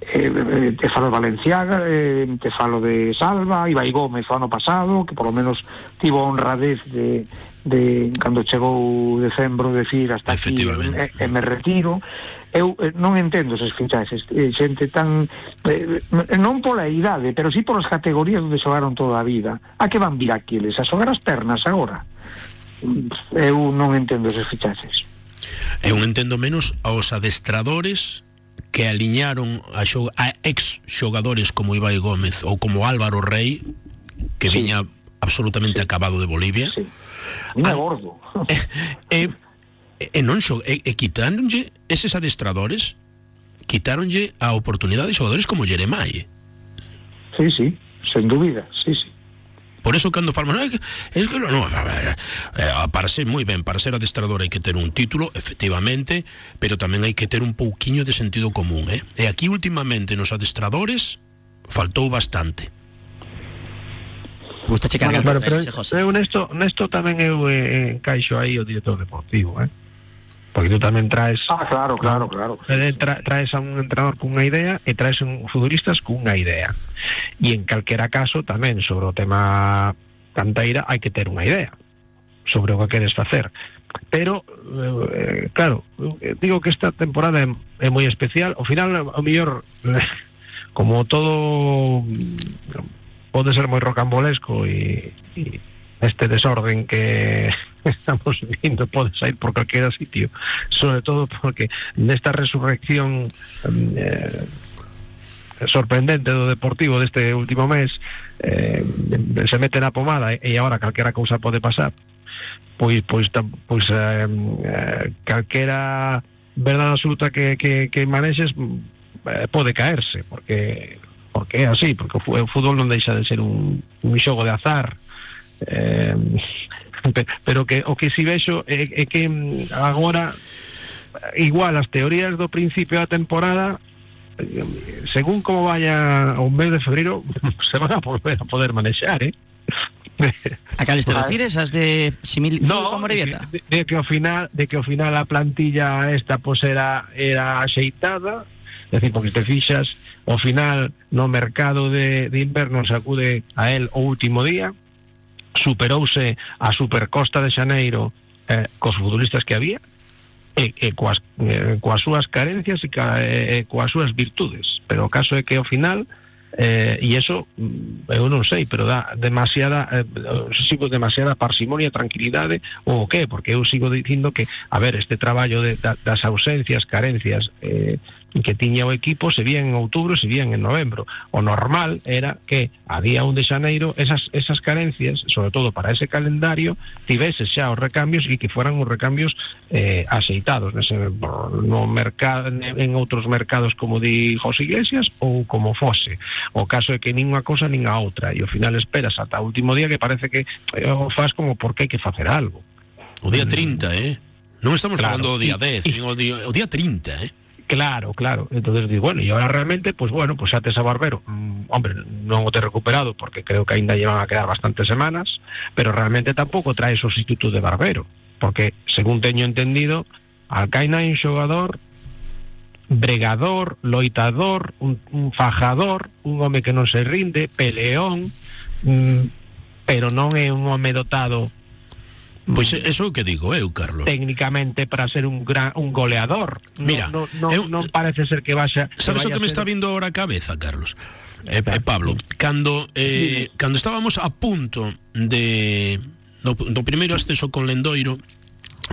Eh, eh, te falo de Valenciaga, eh, te falo de Salva, Ibai Gómez o ano pasado, que por lo menos tivo a honradez de, de cando chegou decembro decir hasta aquí e, e me retiro eu eh, non entendo eses fichaxes eh, xente tan eh, non pola idade pero sí polas categorías onde xogaron toda a vida a que van vir aquí eles a xogar as pernas agora eu non entendo eses fichaxes eu entendo menos aos adestradores que aliñaron a, xo a ex xogadores como Ibai Gómez ou como Álvaro Rey que sí. viña absolutamente sí. acabado de Bolivia sí ah, gordo. E, e, e non xo, e, e quitáronlle eses adestradores quitáronlle a oportunidade de xogadores como Jeremai. Sí, sí, sen dúbida, sí, sí. Por eso cando falamos, no, es que no, no a ver, eh, para ser moi ben, para ser adestrador hai que ter un título, efectivamente, pero tamén hai que ter un pouquiño de sentido común, eh? E aquí últimamente nos adestradores faltou bastante gusta checar bueno, pero, pero, José. Eu nesto, nesto tamén eu eh, encaixo aí o director deportivo, eh? Porque tú tamén traes Ah, claro, claro, claro. Tra, traes a un entrenador cunha idea e traes un futbolistas cunha idea. E en calquera caso tamén sobre o tema canteira hai que ter unha idea sobre o que queres facer. Pero eh, claro, digo que esta temporada é, é moi especial, ao final o mellor como todo pode ser moi rocambolesco e, e este desorden que estamos viendo pode sair por calquera sitio. Sobre todo porque nesta resurrección eh, sorprendente do Deportivo deste último mes eh, se mete na pomada e agora calquera cousa pode pasar. Pois pois pois eh, eh, calquera verdade absoluta que, que, que eh, caerse porque porque así, porque o fútbol non deixa de ser un, un de azar eh, pero que o que si vexo é, é que agora igual as teorías do principio da temporada según como vaya o mes de febrero se van a volver a poder manexar, eh? A cales te refires? As de simil no, como de, de, de, que ao final de que ao final a plantilla esta pues era era axeitada, é dicir, porque te fixas ao final no mercado de, de inverno se acude a él o último día superouse a Supercosta de Xaneiro eh, cos futbolistas que había e, e coas, eh, coas súas carencias e, ca, e, e coas súas virtudes. Pero o caso é que ao final eh, e eso mm, eu non sei pero dá demasiada eh, sigo demasiada parsimonia, tranquilidade ou o que, porque eu sigo dicindo que a ver, este traballo de, da, das ausencias, carencias eh, que tiña o equipo se vían en outubro, se vían en novembro. O normal era que a día 1 de xaneiro esas, esas carencias, sobre todo para ese calendario, tivese xa os recambios e que fueran os recambios eh, aceitados nese, no mercado, en outros mercados como di José Iglesias ou como fose. O caso é que nin unha cosa nin a outra e ao final esperas ata o último día que parece que eh, o faz como porque hai que facer algo. O día 30, eh? Non estamos claro, falando do día 10, y, nin o día, o día 30, eh? Claro, claro. Entonces bueno, y ahora realmente, pues bueno, pues xa tes a Barbero, mm, hombre, non o te recuperado porque creo que ainda llevan a quedar bastantes semanas, pero realmente tampouco trae sustituto de Barbero, porque según teño entendido, Alcaina é un xogador bregador, loitador, un, fajador, un home que non se rinde, peleón, mm, pero non é un home dotado Pois eso é o que digo eu, Carlos. Técnicamente para ser un gran un goleador. Mira, no, no, eu, non parece ser que vaya Sabes que o que me ser... está vindo ahora a cabeza, Carlos? Eh, eh, Pablo, cando eh, cando estábamos a punto de do, do primeiro ascenso con Lendoiro,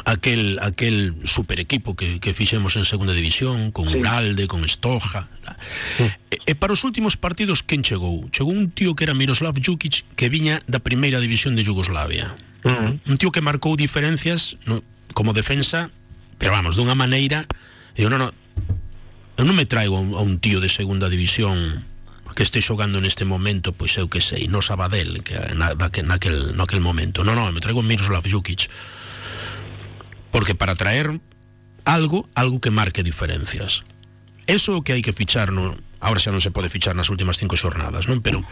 aquel aquel super equipo que, que fixemos en segunda división con sí. Uralde, con Estoja sí. e, e para os últimos partidos quen chegou? chegou un tío que era Miroslav Jukic que viña da primeira división de Yugoslavia Un tío que marcou diferencias no, como defensa, pero vamos, dunha maneira, eu non, non, eu non me traigo a un, tío de segunda división que este xogando neste momento, pois eu que sei, no Sabadell, que na, naquel, naquel momento. Non, non, me traigo Miroslav Jukic. Porque para traer algo, algo que marque diferencias. Eso que hai que fichar no, ahora xa non se pode fichar nas últimas cinco xornadas, non? Pero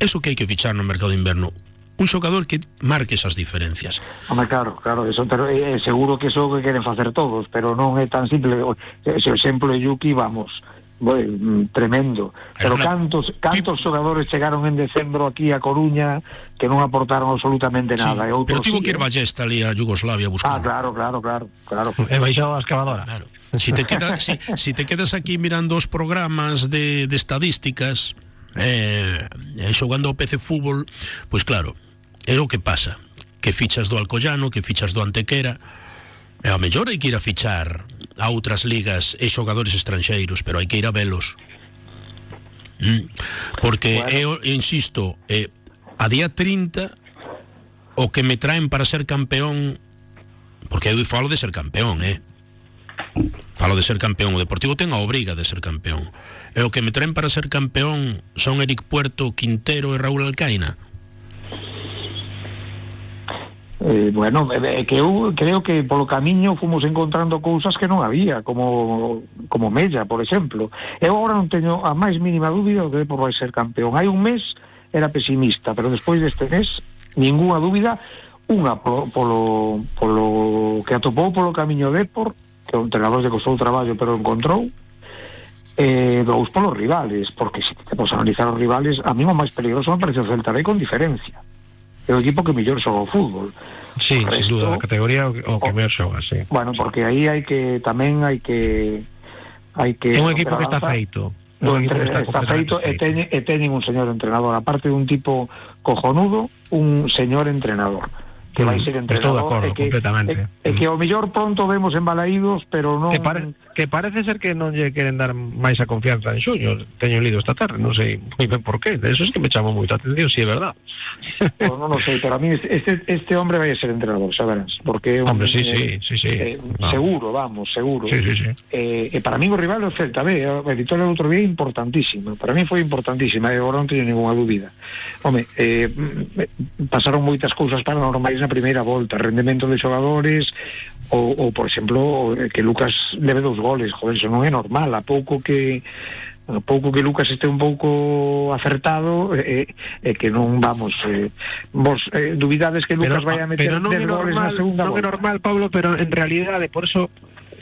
eso que hai que fichar no mercado de inverno un xogador que marque esas diferencias. Home, claro, claro, eso, pero é seguro que eso que queren facer todos, pero non é tan simple. Ese exemplo de Yuki, vamos, boi, mm, tremendo. Pero una... cantos cantos xogadores chegaron en decembro aquí a Coruña que non aportaron absolutamente nada. Sí, e outros pero tivo sí, que ir Ballesta ali a Yugoslavia buscando. Ah, claro, claro, claro, claro. E baixou a excavadora. Claro. Si te, queda, si, si te quedas aquí mirando os programas de, de estadísticas eh, eh, xogando ao PC Fútbol, pois claro, É o que pasa, que fichas do Alcoyano, que fichas do Antequera, e a mellor hai que ir a fichar a outras ligas e xogadores estranxeiros, pero hai que ir a velos. Mm. Porque, bueno. eu insisto, eh, a día 30 o que me traen para ser campeón, porque eu falo de ser campeón, eh? Falo de ser campeón, o Deportivo ten a obriga de ser campeón. E o que me traen para ser campeón son Eric Puerto, Quintero e Raúl Alcaina. Eh, bueno, é que eu creo que polo camiño fomos encontrando cousas que non había, como como Mella, por exemplo. Eu agora non teño a máis mínima dúbida de que por vai ser campeón. Hai un mes era pesimista, pero despois deste mes ninguna dúbida, unha polo, polo, polo que atopou polo camiño Depor, que o entrenador lle costou o traballo, pero o encontrou, eh, dous polos rivales, porque te podes analizar os rivales, a mí o máis peligroso me parece o Celta con diferencia é o equipo que mellor xoga o fútbol. Sí, sin duda, a categoría o, o que mellor xoga, sí. Bueno, porque aí hai que tamén hai que hai que É un equipo que está feito. Do entre, está, está feito e teñen, e teñen un señor entrenador, aparte dun tipo cojonudo, un señor entrenador que vai ser entrenador Estou de acordo, e que, completamente. E, e que ao mellor pronto vemos en Balaídos, pero non que, pare, que parece ser que non lle queren dar máis a confianza en Xuño, teño lido esta tarde, non sei moi ben por qué, eso es que me chamou moita atención, si sí, é verdad. Pues non o sei, pero a mí este, este hombre vai a ser entrenador, xa verás, porque un, hombre, sí, eh, sí, sí, sí. Eh, no. seguro, vamos, seguro. Sí, sí, sí. Eh, para mí o rival é o Celta B, victoria do outro día importantísima, para mí foi importantísima, e agora non teño ninguna dúbida. Home, eh, pasaron moitas cousas paranormais na primeira volta, rendemento de xogadores ou por exemplo que Lucas leve dos goles. Joder, eso non é normal. A pouco que a pouco que Lucas este un pouco acertado e eh, eh, que non vamos eh, vos eh, dubidades que Lucas pero, vai a meter pero non 10 goles normal, na segunda non é normal Pablo, pero en realidade por eso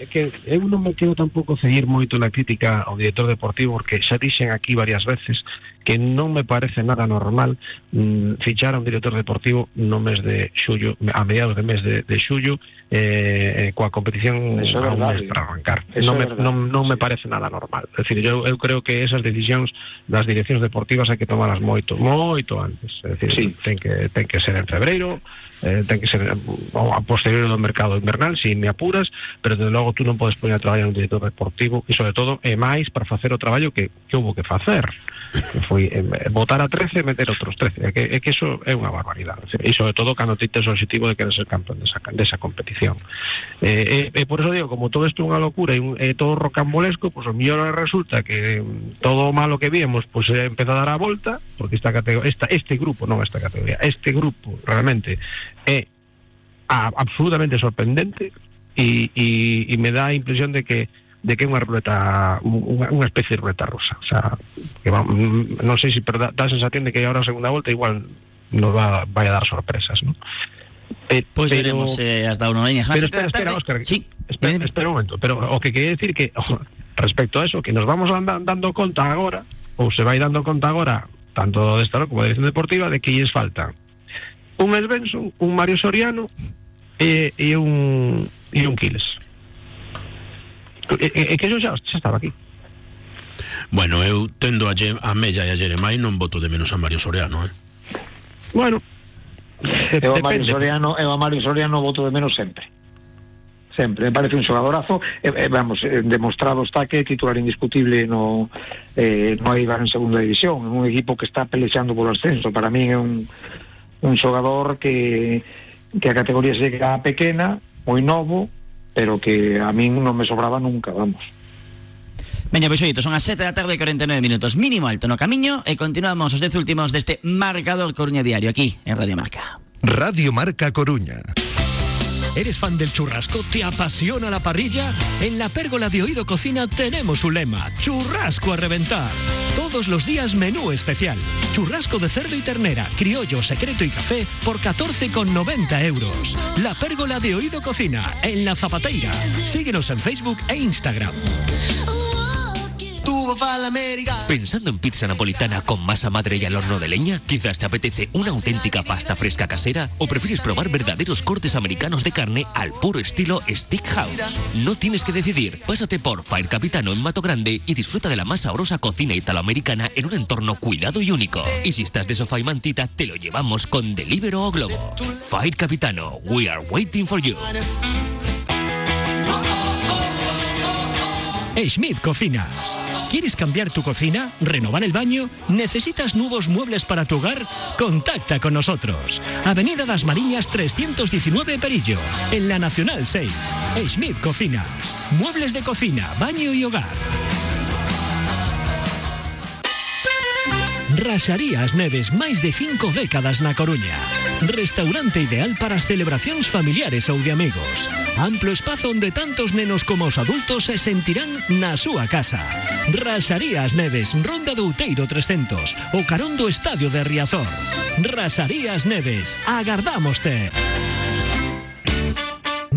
que eu non me quero tampouco seguir moito na crítica ao director deportivo porque xa dixen aquí varias veces que non me parece nada normal mm, fichar a un director deportivo no mes de xullo, a mediados de mes de, de xullo eh, eh, coa competición Eso a un mes para arrancar Eso non me, verdade. non, non me parece nada normal. É dicir, eu, eu creo que esas decisións das direccións deportivas hai que tomarlas moito moito antes. É dicir, Sí. ten, que, ten que ser en febreiro eh, ten que ser a posterior do mercado invernal se me apuras, pero desde logo tú non podes poñer a traballar un director deportivo e sobre todo é máis para facer o traballo que, que houve que facer que eh, votar a 13 e meter outros 13 é que, é que iso é unha barbaridade e sobre todo cando ti tes o objetivo de querer ser campeón desa, desa competición. Eh, e, e por eso digo, como todo isto é unha locura e, un, todo rocambolesco, pois pues, o mellor resulta que mm, todo o malo que vimos pois pues, empeza a dar a volta porque esta categoría, esta, este grupo, non esta categoría este grupo realmente é absolutamente sorprendente e, e me dá a impresión de que de que é unha ruleta unha, unha especie de ruleta rusa o sea, que va, mm, non sei se pero dá, a sensación de que ahora a segunda volta igual nos va, vai a dar sorpresas ¿no? Eh, Pois pues veremos eh, hasta unha liña. pero espera, espera, Óscar, sí, espera, espera un momento pero o que quería decir que respecto a eso que nos vamos dando conta agora ou se vai dando conta agora tanto desta como da dirección deportiva de que lles faltan un Svensson, un Mario Soriano e, e un e un Quiles e, e, e que eso xa, xa estaba aquí Bueno, eu tendo a, Ye- a Mella e a Jeremai non voto de menos a Mario Soriano, eh? bueno Eu a Mario. Soriano, eu a Mario Soriano voto de menos sempre. Sempre, me parece un xogadorazo, e, e, vamos, eh, demostrado está que é titular indiscutible no eh, no Eibar en segunda división, en un equipo que está pelexando polo ascenso, para mí é un un xogador que que a categoría se queda pequena, moi novo, pero que a min non me sobraba nunca, vamos. Veña, pois oito, son as 7 da tarde e 49 minutos Mínimo alto no camiño E continuamos os 10 últimos deste Marcador Coruña Diario Aquí en Radio Marca Radio Marca Coruña. ¿Eres fan del churrasco? ¿Te apasiona la parrilla? En la pérgola de Oído Cocina tenemos un lema, churrasco a reventar. Todos los días menú especial. Churrasco de cerdo y ternera, criollo, secreto y café por 14,90 euros. La pérgola de Oído Cocina, en La Zapateira. Síguenos en Facebook e Instagram. ¿Pensando en pizza napolitana con masa madre y al horno de leña? Quizás te apetece una auténtica pasta fresca casera o prefieres probar verdaderos cortes americanos de carne al puro estilo Stick House. No tienes que decidir, pásate por Fire Capitano en Mato Grande y disfruta de la más sabrosa cocina italoamericana en un entorno cuidado y único. Y si estás de sofá y mantita, te lo llevamos con Delivero o Globo. Fire Capitano, we are waiting for you. Schmidt Cocinas. ¿Quieres cambiar tu cocina? ¿Renovar el baño? ¿Necesitas nuevos muebles para tu hogar? Contacta con nosotros. Avenida Las Mariñas 319 Perillo, en la Nacional 6. Schmidt Cocinas. Muebles de cocina, baño y hogar. Raxarías Neves, máis de cinco décadas na Coruña. Restaurante ideal para as celebracións familiares ou de amigos. Amplo espazo onde tantos nenos como os adultos se sentirán na súa casa. Raxarías Neves, Ronda do Outeiro 300, o Estadio de Riazor. Raxarías Neves, agardámoste.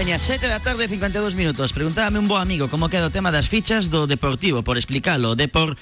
Peña, 7 da tarde, 52 minutos. Preguntábame un bo amigo como queda o tema das fichas do Deportivo, por explicalo. Depor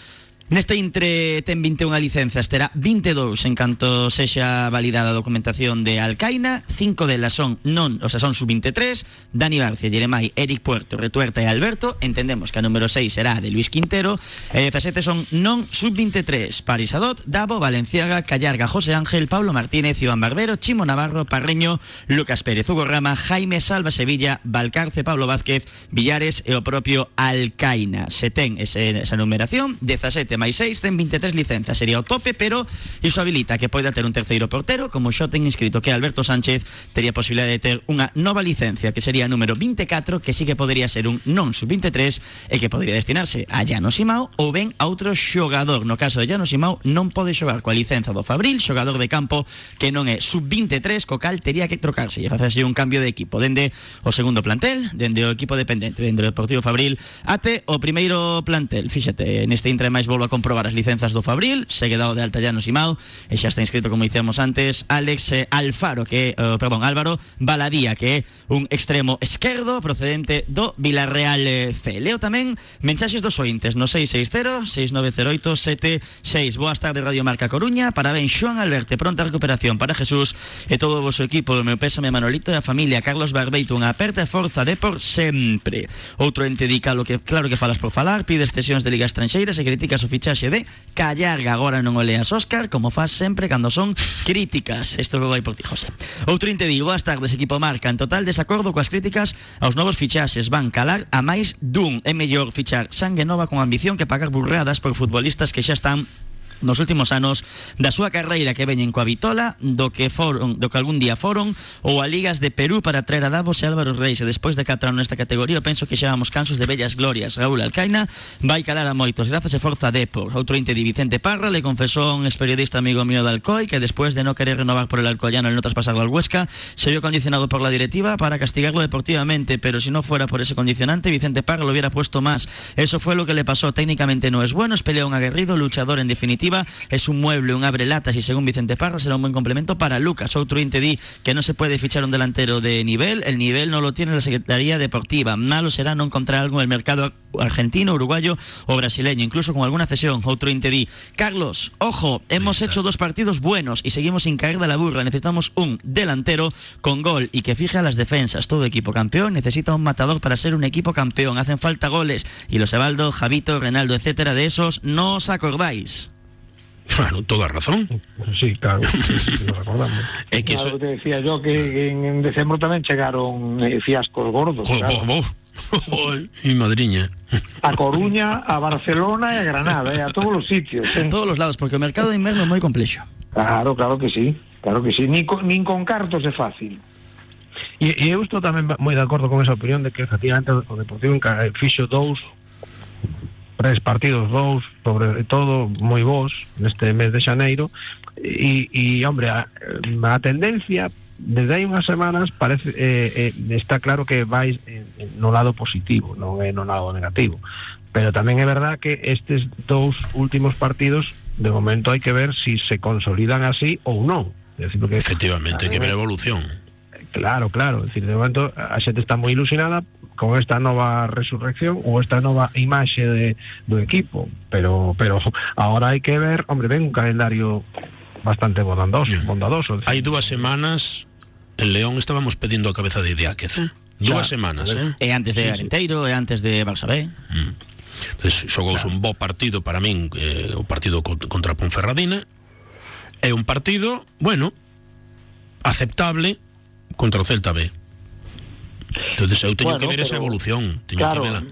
Neste intre ten 21 licencias, terá 22 en canto sexa validada a documentación de Alcaina, cinco delas son non, o sea, son sub-23, Dani Barcia, Jeremai, Eric Puerto, Retuerta e Alberto, entendemos que a número 6 será de Luis Quintero, e 17 son non sub-23, Paris Adot, Davo, Valenciaga, Callarga, José Ángel, Pablo Martínez, Iván Barbero, Chimo Navarro, Parreño, Lucas Pérez, Hugo Rama, Jaime Salva Sevilla, Valcarce, Pablo Vázquez, Villares e o propio Alcaina. Se ten esa numeración, 17 máis 6 ten 23 licenzas, sería o tope, pero iso habilita que poida ter un terceiro portero, como xo ten inscrito que Alberto Sánchez tería posibilidade de ter unha nova licencia, que sería número 24, que sí que podería ser un non sub-23 e que podría destinarse a Llano Simao ou ben a outro xogador. No caso de Llano Simao non pode xogar coa licenza do Fabril, xogador de campo que non é sub-23, co cal que trocarse e facerse un cambio de equipo dende o segundo plantel, dende o equipo dependente, dende o Deportivo Fabril, ate o primeiro plantel. Fíxate, neste intre máis volvo comprobar as licenzas do Fabril, segue dado de alta Llano Simao e está inscrito, como dicemos antes, Alex eh, Alfaro, que, uh, perdón, Álvaro Baladía, que é un extremo esquerdo procedente do Villarreal eh, C. Leo tamén mensaxes dos ointes no 660-6908-76. Boas tardes, Radio Marca Coruña. Parabéns, Xoan Alberto, pronta recuperación para Jesús e todo o equipo. O meu pésame Manolito e a familia Carlos Barbeito. Unha aperta e forza de por sempre. Outro ente dica lo que claro que falas por falar, pides cesións de ligas estranxeiras e criticas o fichaxe de Callarga. Agora non o leas, Óscar, como faz sempre cando son críticas. Isto vai por ti, José. Outro ente digo, boas tardes, equipo Marca. En total desacordo coas críticas aos novos fichaxes. Van calar a máis dun. É mellor fichar sangue nova con ambición que pagar burradas por futbolistas que xa están nos últimos anos da súa carreira que veñen coa Vitola do que foron do que algún día foron ou a ligas de Perú para traer a Davos e Álvaro Reis. E despois de catrar nesta categoría penso que xa vamos cansos de bellas glorias. Raúl Alcaina vai calar a moitos. Grazas e forza Depor outro inte de Vicente Parra le confesou un periodista amigo mío de Alcoy que despois de no querer renovar por el Alcoyano el no traspasarlo al Huesca se vio condicionado por la directiva para castigarlo deportivamente. Pero si no fuera por ese condicionante Vicente Parra lo hubiera puesto más. Eso fue lo que le pasó. Técnicamente no es bueno. Es peleón aguerrido luchador en definitiva es un mueble, un abre latas y según Vicente Parra será un buen complemento para Lucas. Outro inte di que no se puede fichar un delantero de nivel, el nivel no lo tiene la Secretaría Deportiva. Malo será no encontrar algo en el mercado argentino, uruguayo o brasileño, incluso con alguna cesión. Outro inte di, Carlos, ojo, hemos hecho dos partidos buenos y seguimos sin caer de la burra. Necesitamos un delantero con gol y que fije a las defensas. Todo equipo campeón necesita un matador para ser un equipo campeón. Hacen falta goles y los Evaldo, Javito, Renaldo, etcétera, de esos no os acordáis. Bueno, toda razón. Sí, claro, lo recordamos. Que Claro, eso... te decía yo que en, en decembro tamén chegaron eh, fiascos gordos. Jo, claro. y madriña. A Coruña, a Barcelona e a Granada, eh, a todos os sitios. Eh. En todos os lados, porque o mercado de inverno é moi complexo. Claro, claro que sí. Claro que sí, nin con, nin con cartos é fácil. E, e eu estou tamén moi de acordo con esa opinión de que efectivamente o Deportivo enca- fixo dous tres partidos dous, sobre todo moi bons neste mes de xaneiro e, e hombre, a, a tendencia desde hai unhas semanas parece eh, eh, está claro que vai eh, no lado positivo, non é no lado negativo. Pero tamén é verdad que estes dous últimos partidos de momento hai que ver si se consolidan así ou non. É decir, porque Efectivamente, hai que ver a evolución. Claro, claro, é dicir, de momento a xente está moi ilusionada con esta nova resurrección ou esta nova imaxe de, do equipo, pero pero ahora hai que ver, hombre, ven un calendario bastante bondadoso, bondadoso. Hai dúas semanas en León estábamos pedindo a cabeza de Idiáquez, eh? Dúas Claro. semanas, eh? E antes de Arenteiro, e antes de Barça B. Entonces, xogouse un bo partido para min eh, o partido co- contra Ponferradina é un partido, bueno aceptable contra o Celta B entonces eu teño Bueno, que ver esa evolución teño claro, que vela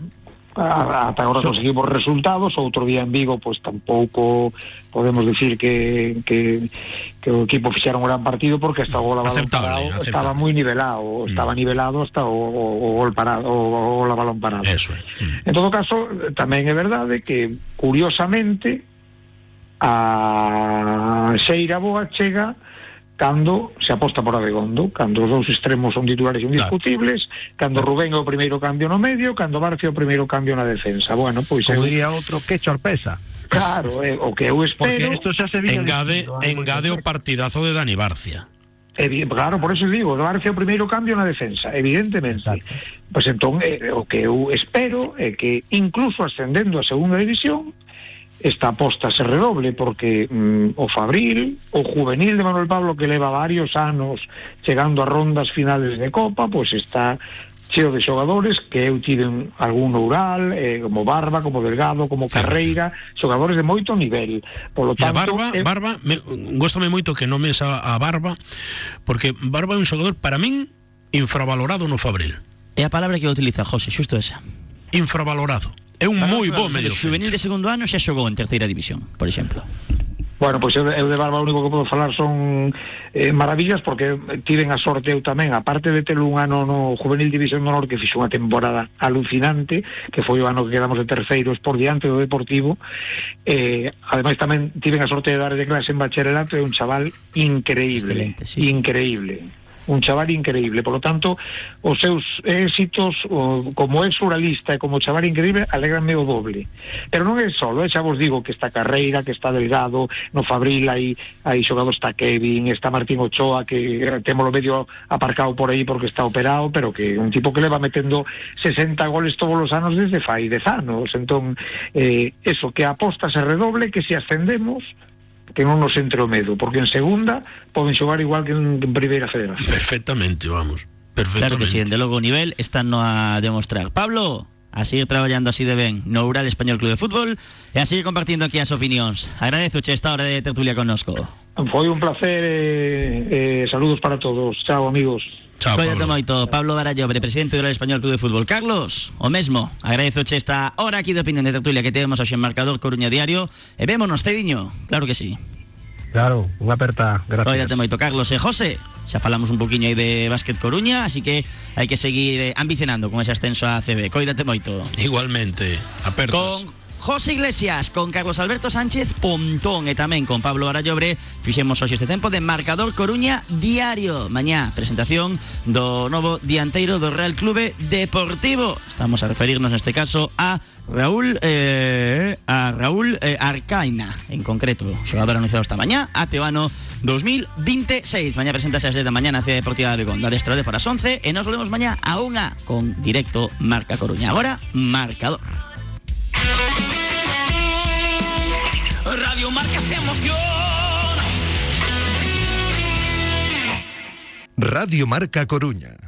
a- ata agora conseguimos resultados, outro día en Vigo pois tampouco podemos decir que, que, que o equipo fixera un gran partido porque hasta o gol Aceptable, parado aceptable. estaba moi nivelado, estaba nivelado hasta o, o, o gol parado, o, o gol a balón parado. Eso é. En todo caso, tamén é verdade que curiosamente a Xeira Boa chega cando se aposta por Abegondo, cando os dous extremos son titulares indiscutibles, cando Rubén é o primeiro cambio no medio, cando Barcia é o primeiro cambio na defensa. Bueno, pois Como eu, diría outro, que chorpeza. claro, é, o que eu Porque espero, isto xa se engade, dicindo engade o partidazo de Dani Barcia Evi- claro, por eso digo, Barcia é o primeiro cambio na defensa, evidentemente. Pois entón, eh, o que eu espero é que incluso ascendendo a segunda división, esta aposta se redoble porque mm, o Fabril, o juvenil de Manuel Pablo que leva varios anos chegando a rondas finales de Copa, pois está cheo de xogadores que eu tiven algún Oural, eh, como Barba, como Delgado, como Carreira, xogadores de moito nivel. Por lo E a tanto, Barba, eh, Barba me, góstame moito que nomes a, a Barba porque Barba é un xogador para min infravalorado no Fabril É a palabra que utiliza José, xusto esa. infravalorado é un moi bo medio O juvenil de segundo ano xa xogou en terceira división, por exemplo. Bueno, pois eu, eu de Barba o único que podo falar son eh, maravillas porque tiven a sorte eu tamén, aparte de ter un ano no Juvenil División do Honor que fixo unha temporada alucinante, que foi o ano que quedamos de terceiros por diante do Deportivo, eh, ademais tamén tiven a sorte de dar de clase en bacharelato, é un chaval increíble, Excelente, sí. increíble un chaval increíble, por lo tanto os seus éxitos o, como ex ruralista e como chaval increíble alegranme o doble. Pero non é solo, eh, vos digo que está Carreira, que está Delgado no Fabril hai, hai xogado está Kevin está Martín Ochoa que eh, témolo medio aparcado por aí porque está operado pero que un tipo que leva metendo 60 goles todos os anos desde fai 10 anos entón, eh, eso, que aposta se redoble que se ascendemos que non nos entre o medo, porque en segunda poden xogar igual que en, en primeira federación. perfectamente, vamos Claro que sí, de logo o nivel están no a demostrar. Pablo, a seguir traballando así de ben no Ural Español Club de Fútbol e a seguir compartindo aquí as opinións. Agradezo che esta hora de tertulia connosco. Foi un placer eh, eh, saludos para todos. Chao, amigos. Chao, Pablo. moito, Pablo Barallobre, presidente do Español Club de Fútbol. Carlos, o mesmo, agradezo che esta hora aquí de opinión de tertulia que temos hoxe en Marcador Coruña Diario e vémonos cediño, claro que sí. Claro, unha aperta, gracias. Cuídate moito, Carlos e José. Xa falamos un poquinho aí de Básquet Coruña, así que hai que seguir eh, ambicionando con ese ascenso a CB. Cuídate moito. igualmente apertas Con José Iglesias, con Carlos Alberto Sánchez Pontón e tamén con Pablo Arallobre fixemos hoxe este tempo de Marcador Coruña Diario. Mañá, presentación do novo dianteiro do Real Clube Deportivo. Estamos a referirnos neste caso a Raúl eh, a Raúl eh, Arcaina en concreto, xogador anunciado esta mañá a Tebano 2026 Mañá presentase as 10 da mañá na Cidade Deportiva de Begonda de Estrade para as 11 e nos volvemos mañá a unha con directo Marca Coruña. Agora, Marcador Radio Marca se emoción. Radio Marca Coruña.